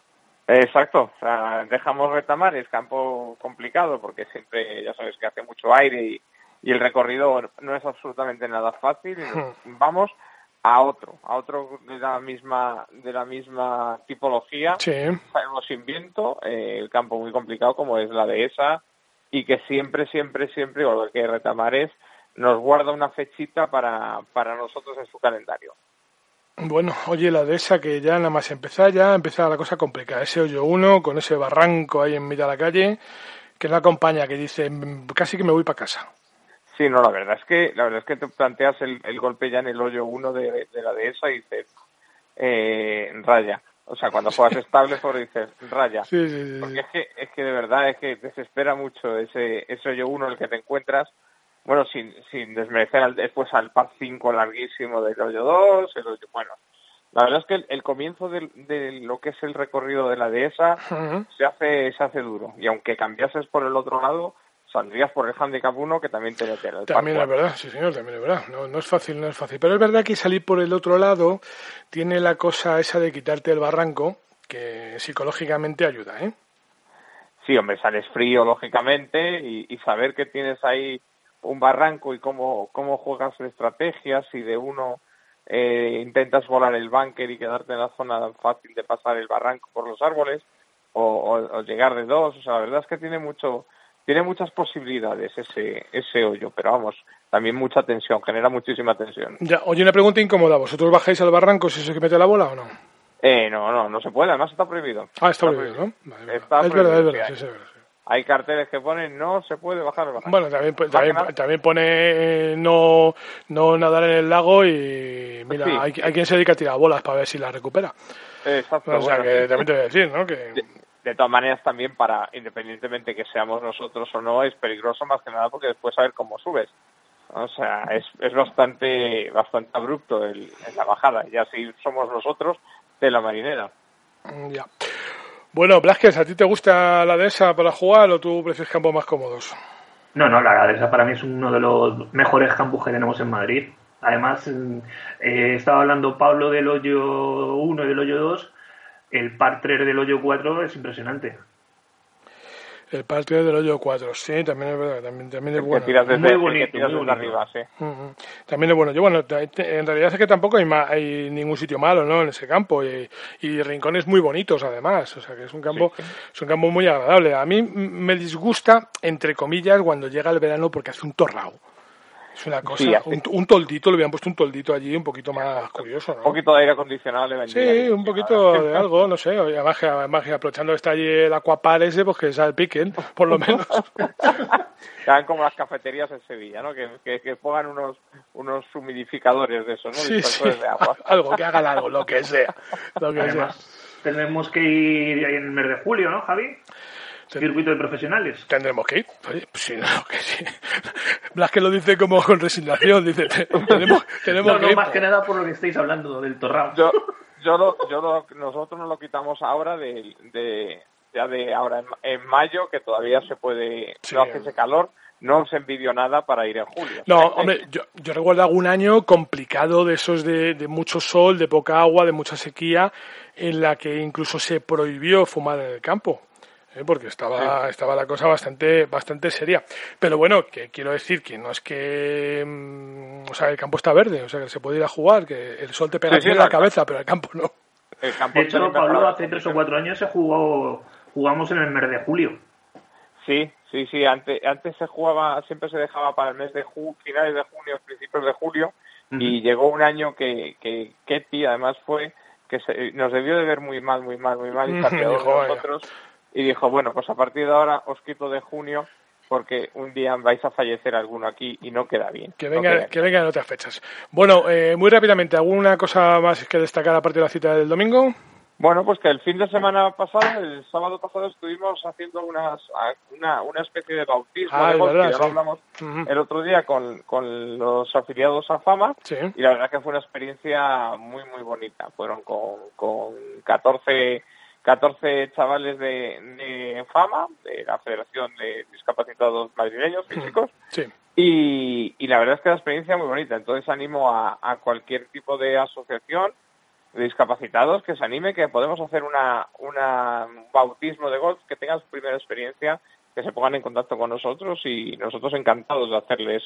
Exacto, o sea, dejamos retamar, es campo complicado porque siempre, ya sabes que hace mucho aire y, y el recorrido no es absolutamente nada fácil. nos vamos a otro, a otro de la misma, de la misma tipología,
Sí,
sin viento, eh, el campo muy complicado como es la dehesa y que siempre, siempre, siempre, igual que Retamares, nos guarda una fechita para, para nosotros en su calendario.
Bueno, oye, la dehesa que ya nada más empezar, ya empezaba la cosa complicada. Ese hoyo uno, con ese barranco ahí en mitad de la calle, que no acompaña, que dice, "Mm, casi que me voy para casa.
Sí, no, la verdad es que la verdad es que te planteas el, el golpe ya en el hoyo uno de, de la dehesa y dices eh, raya. O sea, cuando juegas estable, por dices raya.
Sí, sí, sí, sí.
Porque es que, es que de verdad es que desespera mucho ese, ese hoyo uno en el que te encuentras. Bueno, sin, sin desmerecer al- después al par 5 larguísimo del hoyo 2, el hoyo, bueno. La verdad es que el, el comienzo del- de, lo que es el recorrido de la dehesa se hace, se hace duro. Y aunque cambiases por el otro lado, saldrías por el handicap 1 que también te mete el
También es verdad, sí señor, también es verdad. No, no es fácil, no es fácil. Pero es verdad que salir por el otro lado tiene la cosa esa de quitarte el barranco, que psicológicamente ayuda, ¿eh?
Sí, hombre, sales frío, lógicamente, y, y saber que tienes ahí un barranco y cómo, cómo juegas estrategias, si de uno eh, intentas volar el bunker y quedarte en la zona fácil de pasar el barranco por los árboles, o, o- o llegar de dos, o sea, la verdad es que tiene mucho, tiene muchas posibilidades ese, ese hoyo, pero vamos, también mucha tensión, genera muchísima tensión.
Ya, oye, una pregunta incómoda. ¿Vosotros bajáis al barranco si se que mete la bola o no?
Eh, no, no, no se puede, además está prohibido.
Ah, está prohibido, ¿no? Vale.
Está
es verdad, es verdad,
sí,
sí, sí, es verdad. sí.
Hay carteles que ponen no se puede bajar el barranco.
Bueno, también, también, también pone eh, no, no nadar en el lago y mira, hay, hay quien se dedica a tirar bolas para ver si la recupera.
Exacto,
O sea,
bueno,
que también te voy a decir, ¿no? Que,
de, todas maneras también para independientemente que seamos nosotros o no es peligroso más que nada porque después saber cómo subes o sea es, es bastante bastante abrupto el, en la bajada ya si somos nosotros de la marinera
Mm, Ya. Bueno, Blasquez, ¿a ti te gusta la dehesa para jugar o tú prefieres campos más cómodos?
No, no, la Gadesa para mí es uno de los mejores campus que tenemos en Madrid. Además, mm, eh, estaba hablando Pablo del hoyo 1 y del hoyo 2. El par 3 del hoyo 4 es impresionante.
El partido del hoyo 4, sí, también es verdad, también, también es
El
bueno.
tiras desde,
Muy
el que
bonito,
tiras
muy bonito.
arriba, sí.
También es bueno. Yo, bueno, te- te- en realidad es que tampoco hay, ma- hay ningún sitio malo, ¿no? En ese campo y, y rincones muy bonitos, además. O sea, que es un campo, es un campo muy agradable. A mí me disgusta, entre comillas, cuando llega el verano porque hace un torrao. Es una cosa,
Sí,
un, un toldito, le hubieran puesto un toldito allí un poquito más curioso,
Un
¿no?
poquito de aire acondicionado le vendría
Sí, un poquito de algo, no sé. Además, que- además que aprovechando que está allí el aquapar ese, pues que salpiquen, por lo menos.
Que hagan como las cafeterías en Sevilla, ¿no? Que, que, que pongan unos, unos humidificadores de esos, ¿no?
Sí, sí.
Dispersores de agua.
Algo, que hagan algo, lo que sea. Lo que sea.
Además, tenemos que ir ahí en el mes de julio, ¿no, Javi? Circuito de profesionales.
Tendremos que ir. Oye, pues sí, no, que sí. Blas que lo dice como con resignación, dice, te- tenemos, tenemos
No,
que
no,
ir.
más que nada por lo que estáis hablando del Torrao.
Yo, yo, lo, yo lo- nosotros nos lo quitamos ahora de, de ya de ahora en, en mayo, que todavía se puede,
Sí.
no hace ese calor, no os envidio nada para ir en julio.
No, hombre, yo, yo recuerdo algún año complicado de esos de, de mucho sol, de poca agua, de mucha sequía, en la que incluso se prohibió fumar en el campo. ¿Eh? porque estaba, estaba la cosa bastante, bastante seria. Pero bueno, que quiero decir que no es que, mm, o sea, el campo está verde, o sea, que se puede ir a jugar, que el sol te pega
Sí, sí,
en la
la-
cabeza, pero el campo no.
El campo
De hecho, Pablo, hace tres o cuatro años se jugó, jugamos en el mes de julio.
Sí, sí, sí. Antes, antes se jugaba, siempre se dejaba para el mes de ju finales de junio, principios de julio, y llegó un año que, que Ketty además fue que se- nos debió de ver muy mal, muy mal, muy mal, y
"Vaya".
nosotros y dijo, bueno, pues a partir de ahora os quito de junio porque un día vais a fallecer alguno aquí y no queda bien.
Que
no
venga,
queda
que venga en otras fechas. Bueno, eh, muy rápidamente, ¿alguna cosa más que destacar aparte de la cita del domingo?
Bueno, pues que el fin de semana pasado, el sábado pasado, estuvimos haciendo unas, una, una especie de bautismo
Ah,
de
verdad,
ya
sí.
lo hablamos
Ujú.
el otro día con, con los afiliados a Fama
Sí.
y la verdad que fue una experiencia muy, muy bonita. Fueron con, con 14, 14 chavales de, de Fama, de la Federación de Discapacitados Madrileños Físicos,
Sí.
y, y la verdad es que la experiencia muy bonita. Entonces animo a, a cualquier tipo de asociación de discapacitados que se anime, que podemos hacer una, una un bautismo de golf, que tengan su primera experiencia, que se pongan en contacto con nosotros y nosotros encantados de hacerles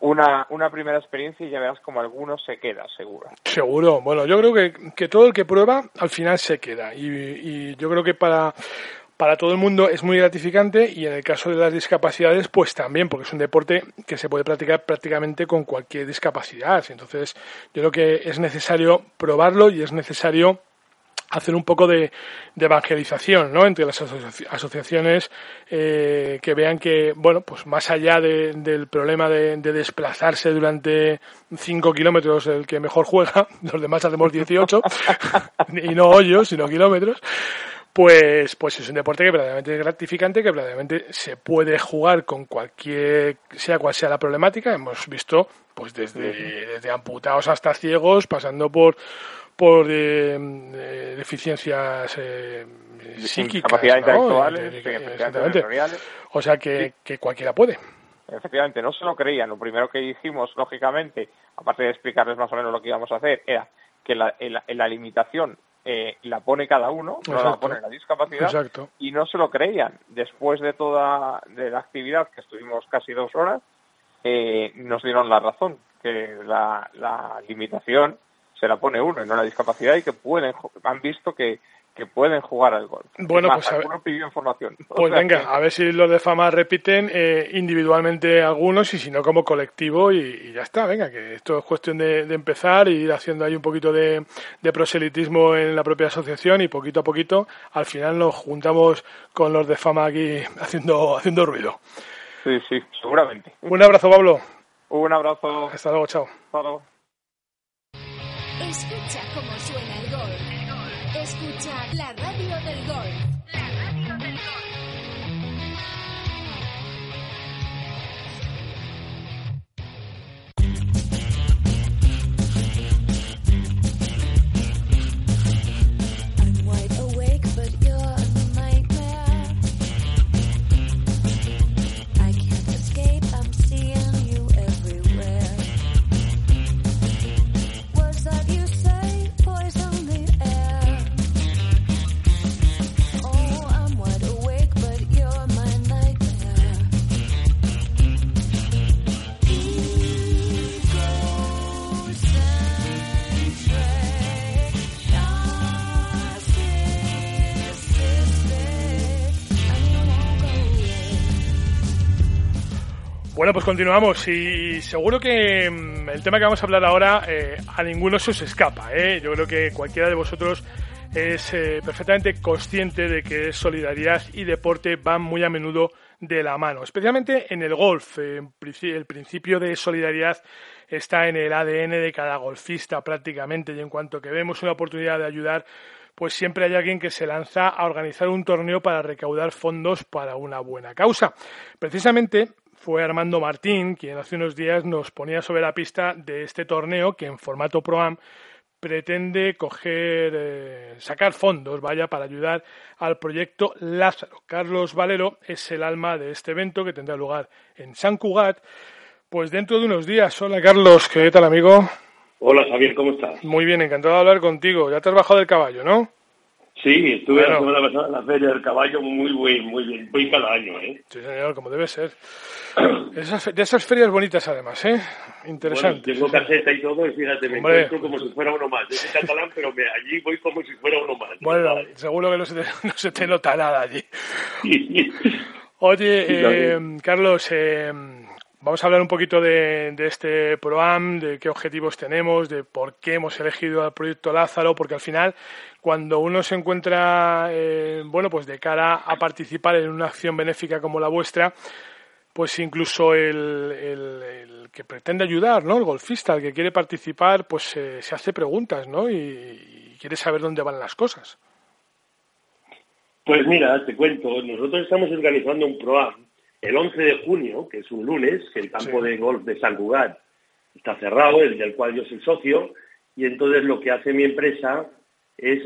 una, una primera experiencia y ya verás como algunos se queda, seguro.
Seguro. Bueno, yo creo que, que todo el que prueba al final se queda. Y, y yo creo que para, para todo el mundo es muy gratificante y en el caso de las discapacidades, pues también, porque es un deporte que se puede practicar prácticamente con cualquier discapacidad. Entonces, yo creo que es necesario probarlo y es necesario hacer un poco de, de evangelización ¿no? entre las asoci- asociaciones eh, que vean que, bueno, pues más allá de- del problema de, de desplazarse durante 5 kilómetros el que mejor juega, los demás hacemos 18, y no hoyos, sino kilómetros, pues, pues es un deporte que verdaderamente es gratificante, que verdaderamente se puede jugar con cualquier, sea cual sea la problemática. Hemos visto, pues desde, desde amputados hasta ciegos, pasando por, por eh, eh, deficiencias eh, psíquicas,
Discapacidades
¿no?
intelectuales,
Eh, eh. O sea que, que cualquiera puede.
Efectivamente, no se lo creían. Lo primero que dijimos, lógicamente, aparte de explicarles más o menos lo que íbamos a hacer, era que la, la- la limitación eh, la pone cada uno, no la pone la discapacidad,
Exacto.
y no se lo creían. Después de toda de la actividad, que estuvimos casi dos horas, eh, nos dieron la razón, que la, la limitación se la pone uno y no la discapacidad y que pueden, han visto que, que pueden jugar al golf.
Bueno,
más,
pues a ver-
pidió información.
Pues venga,
que-
a ver si los de fama repiten eh, individualmente algunos y si no como colectivo y, y ya está, venga, que esto es cuestión de, de empezar y ir haciendo ahí un poquito de, de proselitismo en la propia asociación y poquito a poquito al final nos juntamos con los de fama aquí haciendo, haciendo ruido.
Sí, sí, seguramente.
Un abrazo Pablo,
Un abrazo.
hasta luego, chao.
Hasta luego.
Escucha cómo suena el gol. Escucha la radio del gol.
Bueno, pues continuamos y seguro que mm, el tema que vamos a hablar ahora eh, a ninguno se os escapa. ¿eh? Yo creo que cualquiera de vosotros es eh, perfectamente consciente de que solidaridad y deporte van muy a menudo de la mano, especialmente en el golf. Eh, el principio de solidaridad está en el ADN de cada golfista prácticamente y en cuanto que vemos una oportunidad de ayudar, pues siempre hay alguien que se lanza a organizar un torneo para recaudar fondos para una buena causa. Precisamente fue Armando Martín quien hace unos días nos ponía sobre la pista de este torneo que en formato Pro-Am pretende coger, eh, sacar fondos, vaya, para ayudar al proyecto Lázaro. Carlos Valero es el alma de este evento que tendrá lugar en San Cugat, pues dentro de unos días. Hola Carlos, ¿qué tal amigo?
Hola Javier, ¿cómo estás?
Muy bien, encantado de hablar contigo. Ya te has bajado del caballo, ¿no?
Sí, estuve
Bueno.
la semana pasada en la Feria del Caballo muy bien, muy bien. Voy cada año, ¿eh?
Sí, señor, como debe ser. Esas, de esas ferias bonitas, además, ¿eh? Interesante.
Bueno, tengo caseta y todo y fíjate, me
Hombre.
encuentro como si fuera uno más. Yo soy catalán, pero me, allí voy como si fuera uno más.
Bueno, seguro que no se te, no se te nota nada allí. Oye, eh, Carlos, eh, vamos a hablar un poquito de, este PROAM, de qué objetivos tenemos, de por qué hemos elegido al proyecto Lázaro, porque al final, cuando uno se encuentra, eh, bueno, pues de cara a participar en una acción benéfica como la vuestra, pues incluso el, que pretende ayudar, ¿no? El golfista, el que quiere participar, pues se hace preguntas, ¿no? Y, y quiere saber dónde van las cosas.
Pues mira, te cuento, nosotros estamos organizando un ProAm el 11 de junio, que es un lunes, que el campo
Sí.
de golf de San Cugat está cerrado, el del cual yo soy socio, y entonces lo que hace mi empresa es,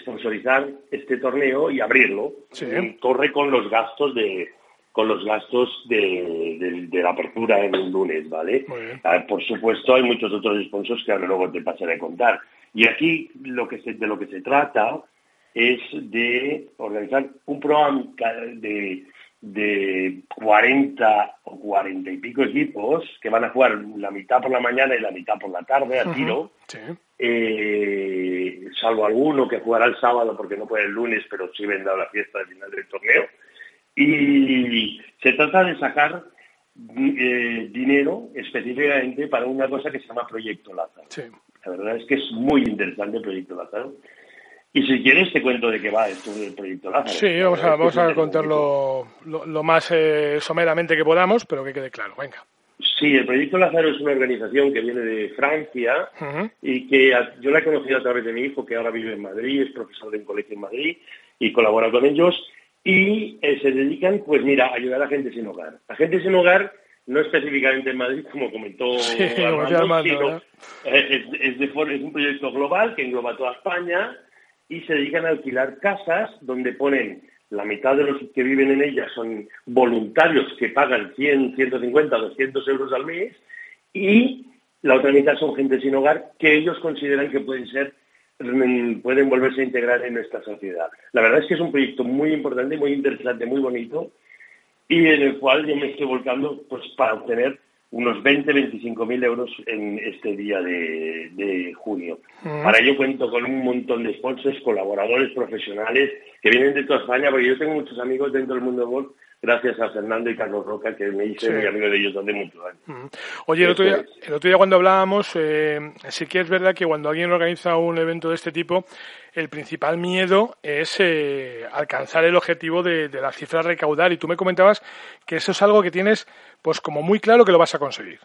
sponsorizar este torneo y abrirlo.
Sí.
Y corre con los gastos de con los gastos de, de- de la apertura en un lunes, ¿vale? Ah, por supuesto, hay muchos otros sponsors que ahora luego te pasaré a contar. Y aquí lo que se- de lo que se trata es de organizar un programa de, de 40 o 40 y pico equipos que van a jugar la mitad por la mañana y la mitad por la tarde a tiro,
Sí.
eh, salvo alguno que jugará el sábado porque no puede el lunes, pero sí vendrá la fiesta al final del torneo. Y se trata de sacar eh, dinero específicamente para una cosa que se llama Proyecto Lázaro.
Sí.
La verdad es que es muy interesante el Proyecto Lázaro. Y si quieres te cuento de qué va esto del Proyecto Lázaro.
Sí, vamos a, vamos a contarlo lo, lo más eh, someramente que podamos, pero que quede claro. Venga.
Sí, el Proyecto Lázaro es una organización que viene de Francia y que a- yo la he conocido a través de mi hijo, que ahora vive en Madrid, es profesor de un colegio en Madrid y colabora con ellos. Y eh, se dedican, pues mira, a ayudar a gente sin hogar. A gente sin hogar, no específicamente en Madrid, como comentó
Sí,
Armando, sino, eh, es, es de es un proyecto global que engloba toda España y se dedican a alquilar casas donde ponen la mitad de los que viven en ellas son voluntarios que pagan 100, 150, 200 euros al mes y la otra mitad son gente sin hogar que ellos consideran que pueden ser mm, pueden volverse a integrar en nuestra sociedad. La verdad es que es un proyecto muy importante, muy interesante, muy bonito y en el cual yo me estoy volcando pues para obtener unos 20, 25 mil euros en este día de, de junio. Para ello cuento con un montón de sponsors, colaboradores profesionales que vienen de toda España, porque yo tengo muchos amigos dentro del mundo del golf, gracias a Fernando y Carlos Roca, que me hice
Sí.
muy amigo de ellos hace muchos años.
Oye, el otro, día, el otro día cuando hablábamos, eh, sí que es verdad que cuando alguien organiza un evento de este tipo, el principal miedo es eh, alcanzar el objetivo de, de la cifra a recaudar. Y tú me comentabas que eso es algo que tienes, pues como muy claro que lo vas a conseguir.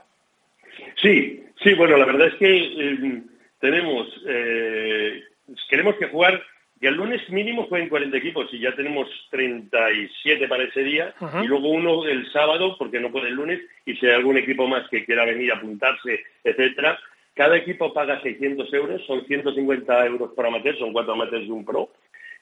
Sí, sí, bueno, la verdad es que eh, tenemos, eh, queremos que jugar, que el lunes mínimo jueguen 40 equipos y ya tenemos 37 para ese día. Y luego uno el sábado porque no puede el lunes y si hay algún equipo más que quiera venir a apuntarse, etcétera. Cada equipo paga 600 euros, son 150 euros por amateur, son cuatro amateurs y un pro.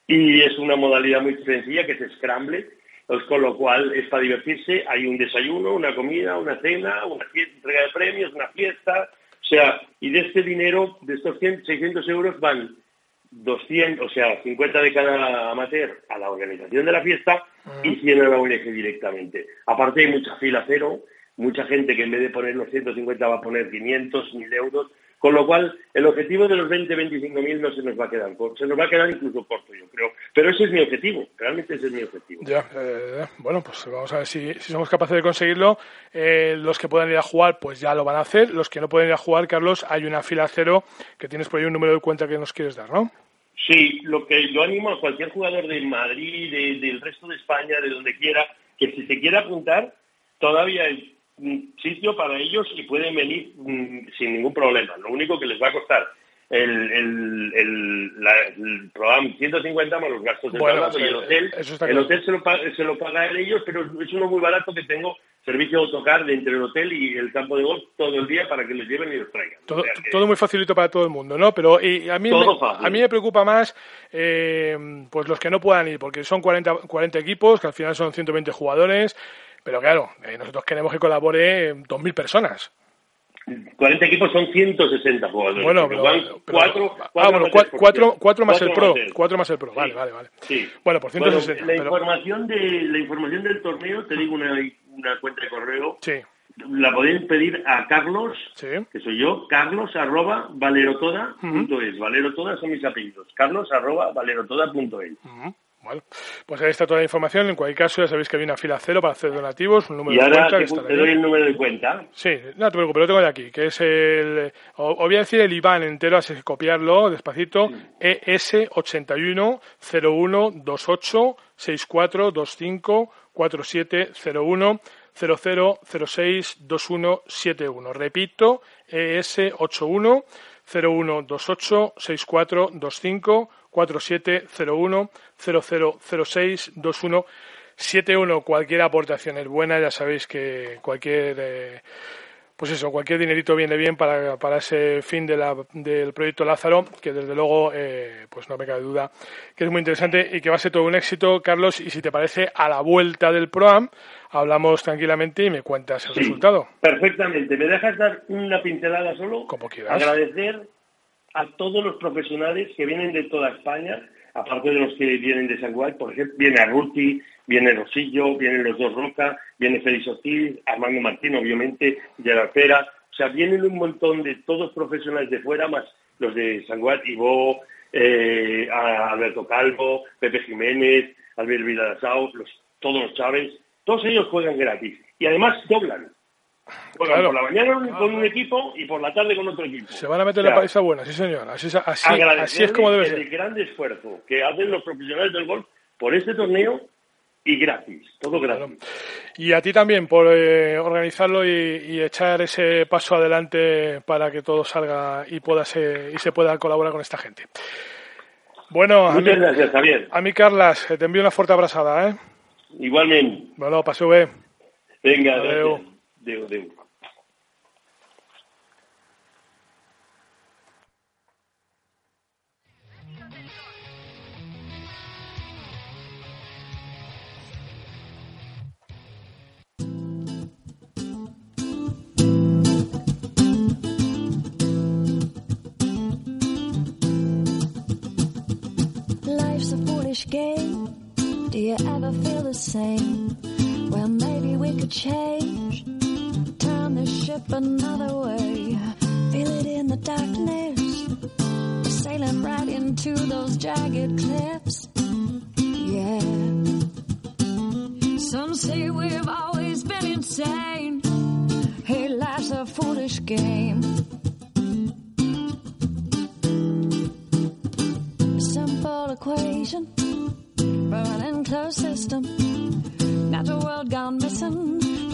Y es una modalidad muy sencilla que es scramble, pues con lo cual es para divertirse, hay un desayuno, una comida, una cena, una fie- entrega de premios, una fiesta, o sea, y de este dinero, de estos 100, 600 euros van 200, o sea, 50 de cada amateur a la organización de la fiesta y 100 a la ONG directamente. Aparte hay mucha fila cero, mucha gente que en vez de poner los 150 va a poner 500, 1000 euros, Con lo cual, el objetivo de los 20-25 mil no se nos va a quedar corto, se nos va a quedar incluso corto, yo creo. Pero ese es mi objetivo, realmente ese es mi objetivo.
Ya, eh, bueno, pues vamos a ver si, si somos capaces de conseguirlo. Eh, los que puedan ir a jugar, pues ya lo van a hacer. Los que no pueden ir a jugar, Carlos, hay una fila cero que tienes por ahí un número de cuenta que nos quieres dar, ¿no?
Sí, lo que yo animo a cualquier jugador de Madrid, de- del resto de España, de donde quiera, que si se quiere apuntar, todavía hay sitio para ellos y pueden venir mm, sin ningún problema. Lo único que les va a costar el, el, el, la- el programa 150 más los gastos del
Bueno,
traslado y el hotel. el
claro.
hotel se lo, se lo pagan ellos, pero es uno muy barato que tengo servicio de autocar de entre el hotel y el campo de golf todo el día para que les lleven y los traigan.
Todo,
O sea
todo muy facilito para todo el mundo, ¿no? Pero y a, mí me, a mí me preocupa más eh, pues los que no puedan ir, porque son 40, 40 equipos, que al final son 120 jugadores, pero claro, eh, nosotros queremos que colabore eh, 2.000 personas.
40 equipos son 160 jugadores.
Bueno, pero,
van
pero-
cuatro,
ah,
cuatro
bueno, cuatro, cuatro más el
Cuatro
pro, cuatro más el pro,
Sí.
vale, vale, vale.
Sí.
Bueno, por 160,
la
pero-
información de la información del torneo te digo una, una cuenta de correo.
Sí,
La podéis pedir a Carlos,
sí.
que soy yo, carlos arroba valerotoda.es. Valerotoda son mis apellidos. Carlos arroba valerotoda.es.
Ujú. Bueno, pues ahí está toda la información. En cualquier caso, ya sabéis que hay una fila cero para hacer donativos, un número
Y
de
ahora
cuenta que
te,
estará
te doy el número de cuenta.
Sí, no te preocupes, lo tengo de aquí, que es el... Os voy a decir el IBAN entero, así que copiarlo despacito. E ES 81 01 28 64 25 4701 00 06 21 71. Repito, ES 81 01 28 64 25 4701 00 06 21 71. Cualquier aportación es buena, ya sabéis que cualquier eh, pues eso, cualquier dinerito viene bien para, para ese fin de la- del proyecto Lázaro, que desde luego, eh, pues no me cabe duda, que es muy interesante y que va a ser todo un éxito, Carlos. Y si te parece, a la vuelta del PROAM hablamos tranquilamente y me cuentas el
Sí,
resultado.
Perfectamente. ¿Me dejas dar una pincelada solo?
Como quieras.
Agradecer a todos los profesionales que vienen de toda España, aparte de los que vienen de San Guay, por ejemplo, viene Arruti, viene Rosillo, vienen los dos Roca, viene Félix Ortiz, Armando Martín, obviamente, Gerard Pera, o sea, vienen un montón de todos profesionales de fuera, más los de San Guay, Ivo, eh, Alberto Calvo, Pepe Jiménez, Albert Viladasao, los, todos los Chávez, todos ellos juegan gratis y además doblan. Juegan
Claro.
por la mañana con un equipo y por la tarde con otro equipo.
Se van a meter
O sea,
la paisa buena, sí señor. Así, es- así, así es como debe
el
ser.
gran esfuerzo que hacen los profesionales del golf por este torneo y gratis, todo gratis.
Y a ti también por eh, organizarlo y, y echar ese paso adelante para que todo salga y pueda ser- y se pueda colaborar con esta gente. Bueno, a mí,
Muchas gracias, Javier.
a mí, Carlas, te envío una fuerte abrazada, ¿eh?
Igualmente.
Bueno, paseo B.
Venga, gracias. Adeu, adeu.
Life's a foolish game. Do you ever feel the same? Well, maybe we could change. Turn this ship another way. Feel it in the darkness. Sailing right into those jagged cliffs. Yeah. Some say we've always been insane. Hey, life's a foolish game. simple equation for an enclosed system. Natural world gone missing,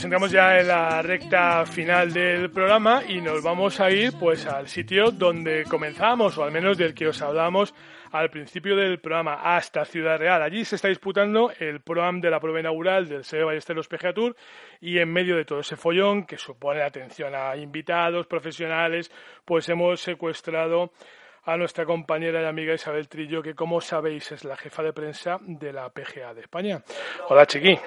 Bueno, pues entramos ya en la recta final del programa y nos vamos a ir pues al sitio donde comenzamos, o al menos del que os hablamos al principio del programa, hasta Ciudad Real. Allí se está disputando el ProAm de la prueba inaugural del SEO Ballesteros PGA Tour y en medio de todo ese follón que supone atención a invitados, profesionales, pues hemos secuestrado a nuestra compañera y amiga Isabel Trillo, que como sabéis es la jefa de prensa de la PGA de España. Hola, Chiqui.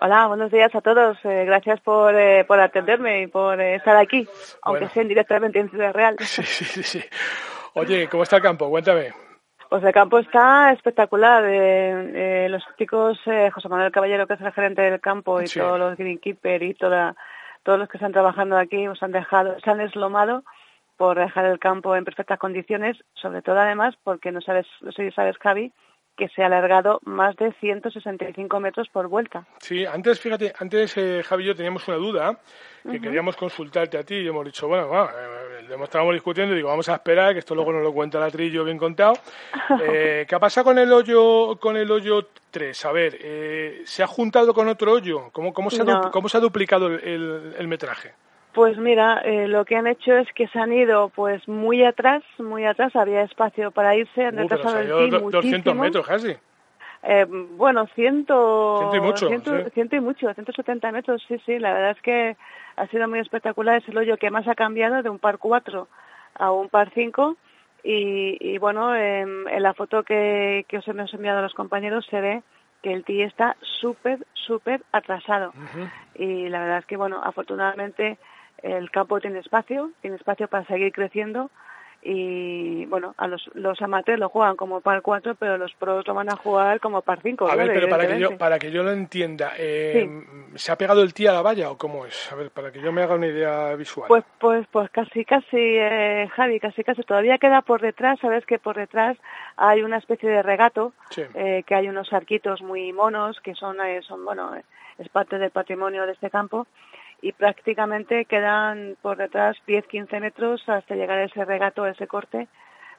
Hola, buenos días a todos. Eh, gracias por, eh, por atenderme y por eh, estar aquí, aunque
Bueno.
sea directamente en Ciudad Real.
Sí, sí, sí, sí. Oye, ¿cómo está el campo? Cuéntame.
Pues el campo está espectacular. Eh, los chicos, eh, José Manuel Caballero, que es el gerente del campo, y
Sí.
todos los greenkeeper y toda, todos los que están trabajando aquí, os han dejado, se han deslomado por dejar el campo en perfectas condiciones, sobre todo además porque no sabes, no sé si sabes, Javi, que se ha alargado más de 165 metros por vuelta.
Sí, antes, fíjate, antes eh, Javi y yo teníamos una duda que queríamos consultarte a ti y hemos dicho, bueno, va, eh, estábamos discutiendo y digo, vamos a esperar que esto luego nos lo cuenta la Trillo bien contado. Eh, ¿Qué ha pasado con el hoyo con el hoyo 3? A ver, eh, ¿se ha juntado con otro hoyo? ¿Cómo, cómo, se, ha,
No.
du- cómo se ha duplicado el, el- el metraje?
Pues mira, eh, lo que han hecho es que se han ido pues muy atrás, muy atrás, había espacio para irse, han
Uh,
retrasado el
do- 200
muchísimo.
metros casi.
Eh, bueno, ciento,
Ciento y mucho,
ciento,
sí.
ciento y mucho, 170 metros, sí, sí, la verdad es que ha sido muy espectacular, es el hoyo que más ha cambiado de un par 4 a un par 5 y, y bueno, en la foto que, que os hemos enviado a los compañeros se ve que el tee está súper, súper atrasado y la verdad es que bueno, afortunadamente el campo tiene espacio, tiene espacio para seguir creciendo y bueno, a los, los amateurs lo juegan como par 4, pero los pros lo van a jugar como par 5.
A ver, pero para que yo, para que yo lo entienda, eh, ¿se ha pegado el tee a la valla o cómo es? A ver, para que yo me haga una idea visual.
Pues, pues, pues casi, casi, eh, Javi, casi, casi. Todavía queda por detrás, sabes que por detrás hay una especie de regato,
Sí.
eh, que hay unos arquitos muy monos, que son, eh, son bueno, eh, es parte del patrimonio de este campo, y prácticamente quedan por detrás 10-15 metros hasta llegar a ese regato, a ese corte.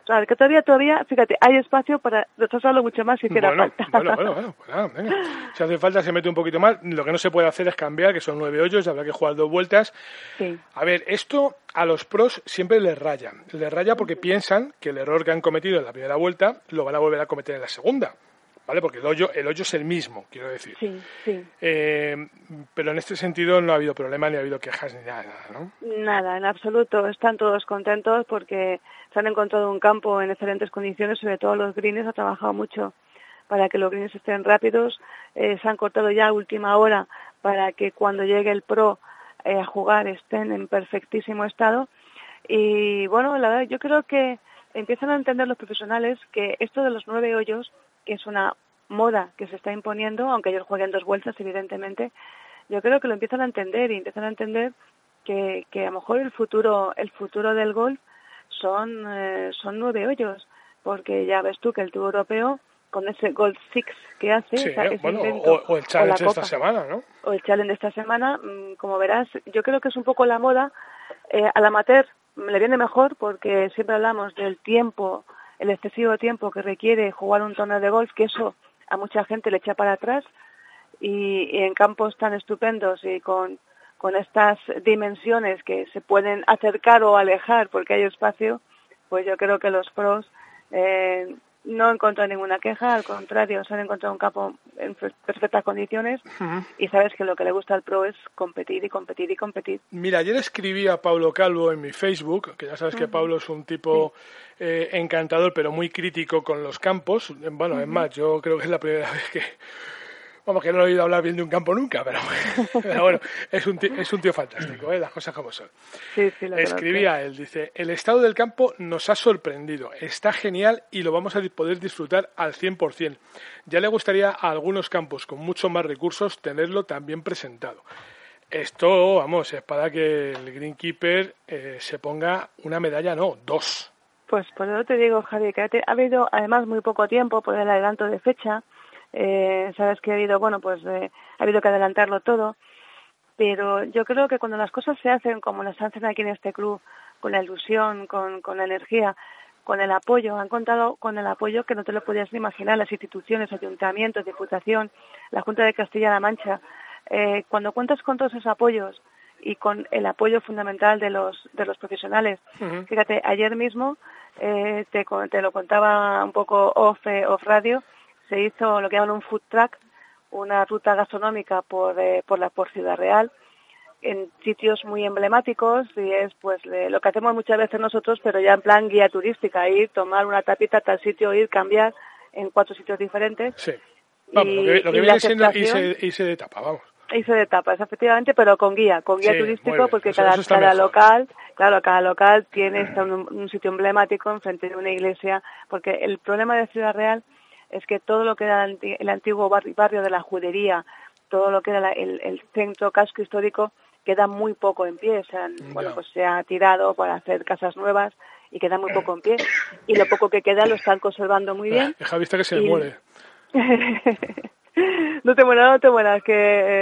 O sea, que todavía, todavía, fíjate, hay espacio para retrasarlo mucho más si hiciera
bueno,
falta.
bueno, bueno, bueno, pues nada, venga. Si hace falta se mete un poquito más. Lo que no se puede hacer es cambiar, que son nueve hoyos, habrá que jugar dos vueltas.
Sí.
A ver, esto a los pros siempre les raya. Les raya porque piensan que el error que han cometido en la primera vuelta lo van a volver a cometer en la segunda. ¿Vale? Porque el hoyo, el hoyo es el mismo, quiero decir.
Sí, sí.
Eh, pero en este sentido no ha habido problema, ni ha habido quejas, ni nada, ¿no?
Nada, en absoluto. Están todos contentos porque se han encontrado un campo en excelentes condiciones, sobre todo los greens. Ha trabajado mucho para que los greens estén rápidos. Eh, se han cortado ya a última hora para que cuando llegue el pro eh, a jugar estén en perfectísimo estado. Y bueno, la verdad, yo creo que empiezan a entender los profesionales que esto de los nueve hoyos, es una moda que se está imponiendo, aunque ellos jueguen dos vueltas, evidentemente, yo creo que lo empiezan a entender y empiezan a entender que, que a lo mejor el futuro, el futuro del golf son, eh, son nueve hoyos, porque ya ves tú que el Tour Europeo, con ese Golf Six que hace,
Sí,
esa- ese
bueno,
invento,
o, o el challenge de esta semana, ¿no?
o el challenge de esta semana, mm, como verás, yo creo que es un poco la moda. Eh, al amateur le viene mejor porque siempre hablamos del tiempo, el excesivo tiempo que requiere jugar un torneo de golf, que eso a mucha gente le echa para atrás. Y, en campos tan estupendos y con, con estas dimensiones que se pueden acercar o alejar porque hay espacio, pues yo creo que los pros eh, no encontrado ninguna queja, al contrario, se han encontrado un campo en per- perfectas condiciones y sabes que lo que le gusta al pro es competir y competir y competir.
Mira, ayer escribí a Pablo Calvo en mi Facebook, que ya sabes que Pablo es un tipo eh, encantador, pero muy crítico con los campos. Bueno, es más, yo creo que es la primera vez que... Vamos, que no lo he oído hablar bien de un campo nunca, pero, pero bueno, es un, tío, es un tío fantástico, ¿eh? las cosas como son.
Sí, sí, lo
Escribía él, dice, el estado del campo nos ha sorprendido, está genial y lo vamos a poder disfrutar al 100%. Ya le gustaría a algunos campos con mucho más recursos tenerlo también presentado. Esto, vamos, es para que el Greenkeeper eh, se ponga una medalla, no, dos.
Pues por eso te digo, Javi, que ha habido además muy poco tiempo por el adelanto de fecha. Eh, sabes que ha habido, bueno, pues eh, ha habido que adelantarlo todo. Pero yo creo que cuando las cosas se hacen como las hacen aquí en este club, con la ilusión, con, con la energía, con el apoyo, han contado con el apoyo que no te lo podías ni imaginar, las instituciones, ayuntamientos, diputación, la Junta de Castilla-La Mancha, eh, cuando cuentas con todos esos apoyos y con el apoyo fundamental de los de los profesionales.
Ujú.
Fíjate, ayer mismo eh, te, te lo contaba un poco off, eh, off radio, se hizo lo que llaman un food track, una ruta gastronómica por, eh, por la por Ciudad Real, en sitios muy emblemáticos y es pues de- lo que hacemos muchas veces nosotros, pero ya en plan guía turística, ir, tomar una tapita a tal sitio, ir, cambiar en cuatro sitios diferentes.
Sí. Vamos, lo que, lo que
y
viene siendo irse, irse de etapa, vamos.
Hice de tapas, efectivamente, pero con guía, con guía
Sí,
turístico, porque
Eso-
cada,
eso
cada local, claro, cada local tiene un, un sitio emblemático enfrente de una iglesia, porque el problema de Ciudad Real es que todo lo que era el anti- el antiguo barri- barrio de la judería, todo lo que era la- el, el centro casco histórico, queda muy poco en pie, bueno, pues se ha tirado para hacer casas nuevas y queda muy poco en pie, y lo poco que queda lo están conservando muy bien.
Deja vista que se
Y-
muere.
no te mueras, no te mueras, que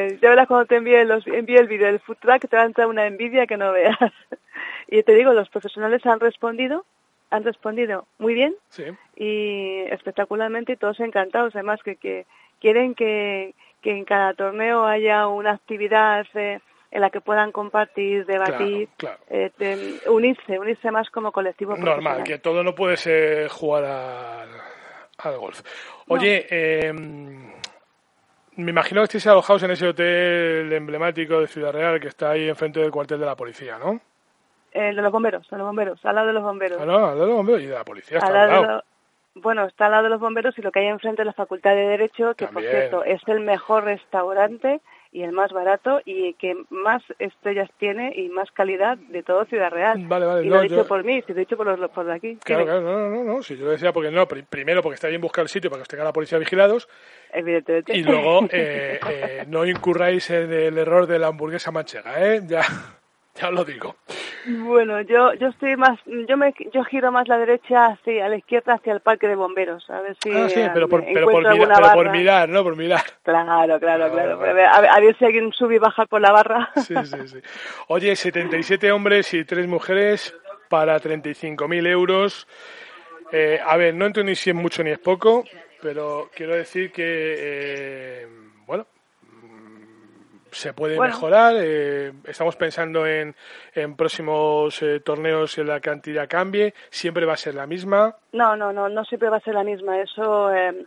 eh, ya verás cuando te envíe, los, envíe el vídeo del food truck, te va a entrar una envidia que no veas. y te digo, los profesionales han respondido, han respondido muy bien
Sí.
y espectacularmente y todos encantados, además que, que quieren que, que en cada torneo haya una actividad eh, en la que puedan compartir, debatir,
claro.
eh, de- unirse, unirse más como colectivo
Normal, que todo no puede ser jugar al, al golf. Oye, eh, me imagino que estéis alojados en ese hotel emblemático de Ciudad Real que está ahí enfrente del cuartel de la policía, ¿no?
Eh, de los bomberos, de los bomberos, al lado de los bomberos.
Ah, no, al lado de los bomberos y de la policía está
Al lado de
lado.
lo- bueno, está al lado de los bomberos y lo que hay enfrente es la Facultad de Derecho, que
También.
por cierto es el mejor restaurante y el más barato y que más estrellas tiene y más calidad de todo Ciudad Real.
Vale, vale,
y
no,
lo he dicho
yo-
por mí, si lo he dicho por, los, por de aquí.
Claro, claro, no, no, no, no, si yo lo decía porque no, pri- primero porque está bien buscar el sitio para que os tenga la policía vigilados
Evidentemente.
y luego eh, eh, no incurráis en el error de la hamburguesa manchega, ¿eh? Ya, ya lo digo.
Bueno, yo yo estoy más, yo me yo giro más la derecha hacia a la izquierda hacia el parque de bomberos, a ver si
Ah, sí,
eh,
pero por,
me
pero por,
encuentro
mirar,
alguna
pero por
barra.
mirar, ¿no? Por mirar.
Claro, claro,
Ah,
claro. A ver, a ver- a ver si alguien sube y baja por la barra.
Sí, sí, sí. Oye, 77 hombres y 3 mujeres para 35.000 euros. Eh, a ver, no ni si es mucho ni es poco, pero quiero decir que, eh, se puede
Bueno.
mejorar. eh, estamos pensando en, en próximos eh, torneos en la cantidad cambie. Siempre va a ser la misma.
No, no, no, no siempre va a ser la misma. Eso eh,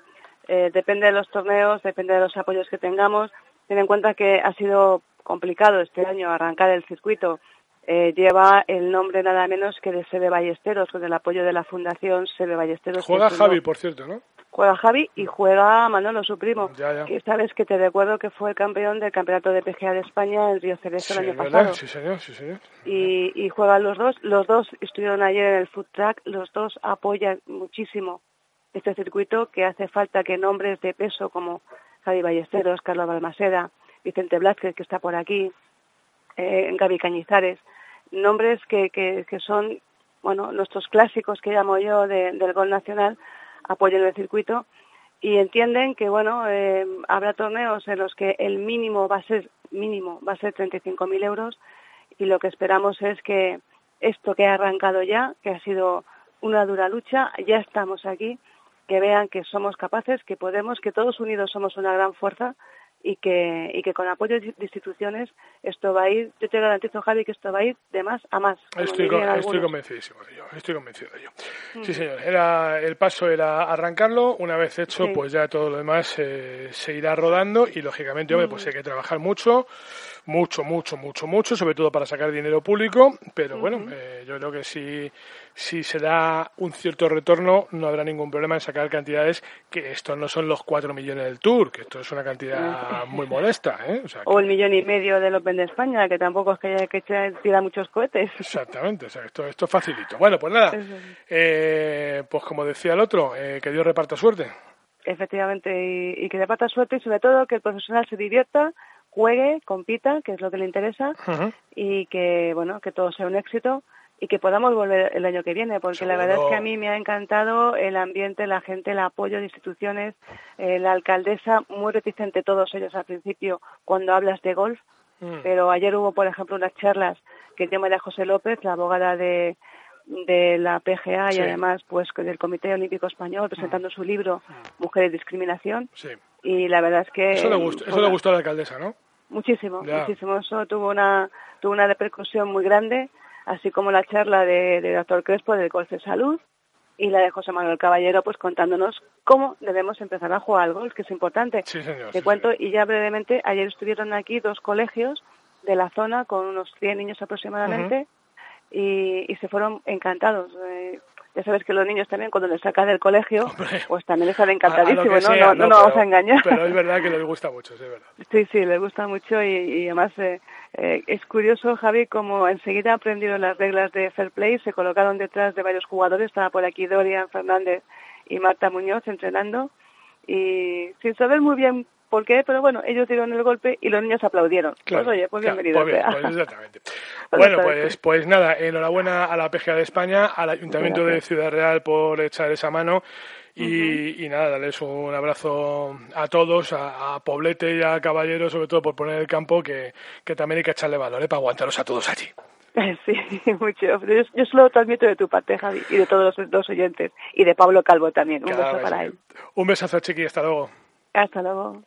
eh, depende de los torneos, depende de los apoyos que tengamos. Ten en cuenta que ha sido complicado este año arrancar el circuito. Eh, lleva el nombre nada menos que de Sebe Ballesteros, con el apoyo de la Fundación Sebe Ballesteros.
Juega Javi, por cierto, ¿no?
Juega Javi y juega Manolo, su primo.
Ya, ya.
Que sabes que te recuerdo que fue el campeón del Campeonato de PGA de España en Río Cerezo
Sí,
el año
¿verdad?
pasado
Sí, señor, sí, señor.
y, y juegan los dos. Los dos estuvieron ayer en el food track, los dos apoyan muchísimo este circuito que hace falta que nombres de peso como Javi Ballesteros, Carlos Balmaseda, Vicente Blázquez, que está por aquí, eh, Gaby Cañizares, nombres que, que, que son, bueno, nuestros clásicos que llamo yo de- del gol nacional, apoyan el circuito y entienden que, bueno, eh, habrá torneos en los que el mínimo va a ser, mínimo, va a ser 35.000 euros y lo que esperamos es que esto que ha arrancado ya, que ha sido una dura lucha, ya estamos aquí, que vean que somos capaces, que podemos, que todos unidos somos una gran fuerza y que, y que con apoyo de instituciones esto va a ir, yo te garantizo Javi que esto va a ir de más a más.
Estoy, con- estoy convencidísimo de ello, estoy convencido de ello.
Mm.
Sí, señor. Era, el paso era arrancarlo, una vez hecho,
Sí.
pues ya todo lo demás eh, se irá rodando y lógicamente, hombre,
Mm.
pues hay que trabajar mucho, mucho, mucho, mucho, mucho, sobre todo para sacar dinero público, pero bueno, eh, yo creo que si, si se da un cierto retorno, no habrá ningún problema en sacar cantidades que estos no son los 4 millones del Tour, que esto es una cantidad muy modesta, ¿eh? O sea,
O el millón y medio del Open de España, que tampoco es que haya que tirar muchos cohetes.
Exactamente, o sea, esto, esto es facilito. Bueno, pues nada, eh, pues como decía el otro, eh, que Dios reparta suerte.
Efectivamente, y, y que le pata suerte y sobre todo que el profesional se divierta, juegue, compita, que es lo que le interesa, y que, bueno, que todo sea un éxito y que podamos volver el año que viene, porque la verdad es que a mí me ha encantado el ambiente, la gente, el apoyo de instituciones, eh, la alcaldesa, muy reticente todos ellos al principio cuando hablas de golf,
Mm.
pero ayer hubo, por ejemplo, unas charlas que dio María José López, la abogada de, de la PGA
Sí.
y además pues del Comité Olímpico Español presentando su libro Mujeres y Discriminación
Sí.
Y la verdad es que
Eso le gustó, eso le gustó a la alcaldesa, ¿no?
muchísimo,
Ya.
muchísimo. Eso tuvo una, tuvo una repercusión muy grande, así como la charla de, de doctor Crespo del golf de salud y la de José Manuel Caballero, pues contándonos cómo debemos empezar a jugar al golf, que es importante.
Sí, señor.
Te
sí,
cuento, y ya brevemente, ayer estuvieron aquí dos colegios de la zona con unos 100 niños aproximadamente y, y se fueron encantados. Eh, ya sabes que los niños también cuando les sacan del colegio,
Hombre.
pues también están encantadísimos, ¿no?
sea,
no, no nos vamos a engañar.
Pero es verdad que les gusta mucho, sí, es verdad.
Sí, sí, les gusta mucho y, y además eh, eh, es curioso, Javi, como enseguida aprendieron las reglas de fair play, se colocaron detrás de varios jugadores, estaba por aquí Dorian Fernández y Marta Muñoz entrenando y sin saber muy bien por qué, pero bueno, ellos dieron el golpe y los niños aplaudieron.
Claro,
pues oye, pues
claro,
bienvenidos.
pues bien, pues exactamente.
Pues
bueno, pues, pues nada, enhorabuena a la PGA de España, al Ayuntamiento de. Ciudad Real por echar esa mano y, y nada, darles un abrazo a todos, a, a Poblete y a Caballero, sobre todo por poner el campo, que, que también hay que echarle valor ¿eh? para aguantaros a todos allí.
Sí, mucho. Yo, yo se lo transmito de tu parte, Javi, y de todos los, los oyentes. Y de Pablo Calvo también. Un
Cada
beso
vez
para él.
Un besazo, Chiqui, hasta luego.
Hasta luego.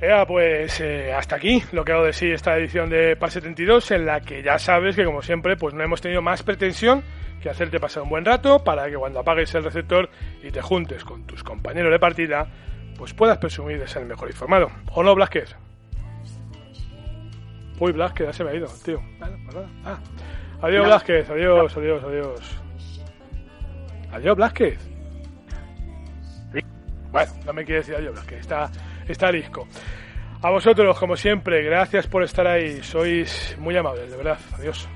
Ea, pues eh, hasta aquí lo que hago de sí esta edición de PAS 72, en la que ya sabes que como siempre pues no hemos tenido más pretensión que hacerte pasar un buen rato para que cuando apagues el receptor y te juntes con tus compañeros de partida, pues puedas presumir de ser el mejor informado. ¿O no, Blasquez? Uy, Blasquez, ya se me ha ido, tío. Bueno, pues nada. Ah. Adiós, Blasquez, adiós, adiós, adiós. Adiós, Blasquez. Bueno, no me quiere decir adiós, Blasquez, está, está lisco. A vosotros, como siempre, gracias por estar ahí. Sois muy amables, de verdad. Adiós.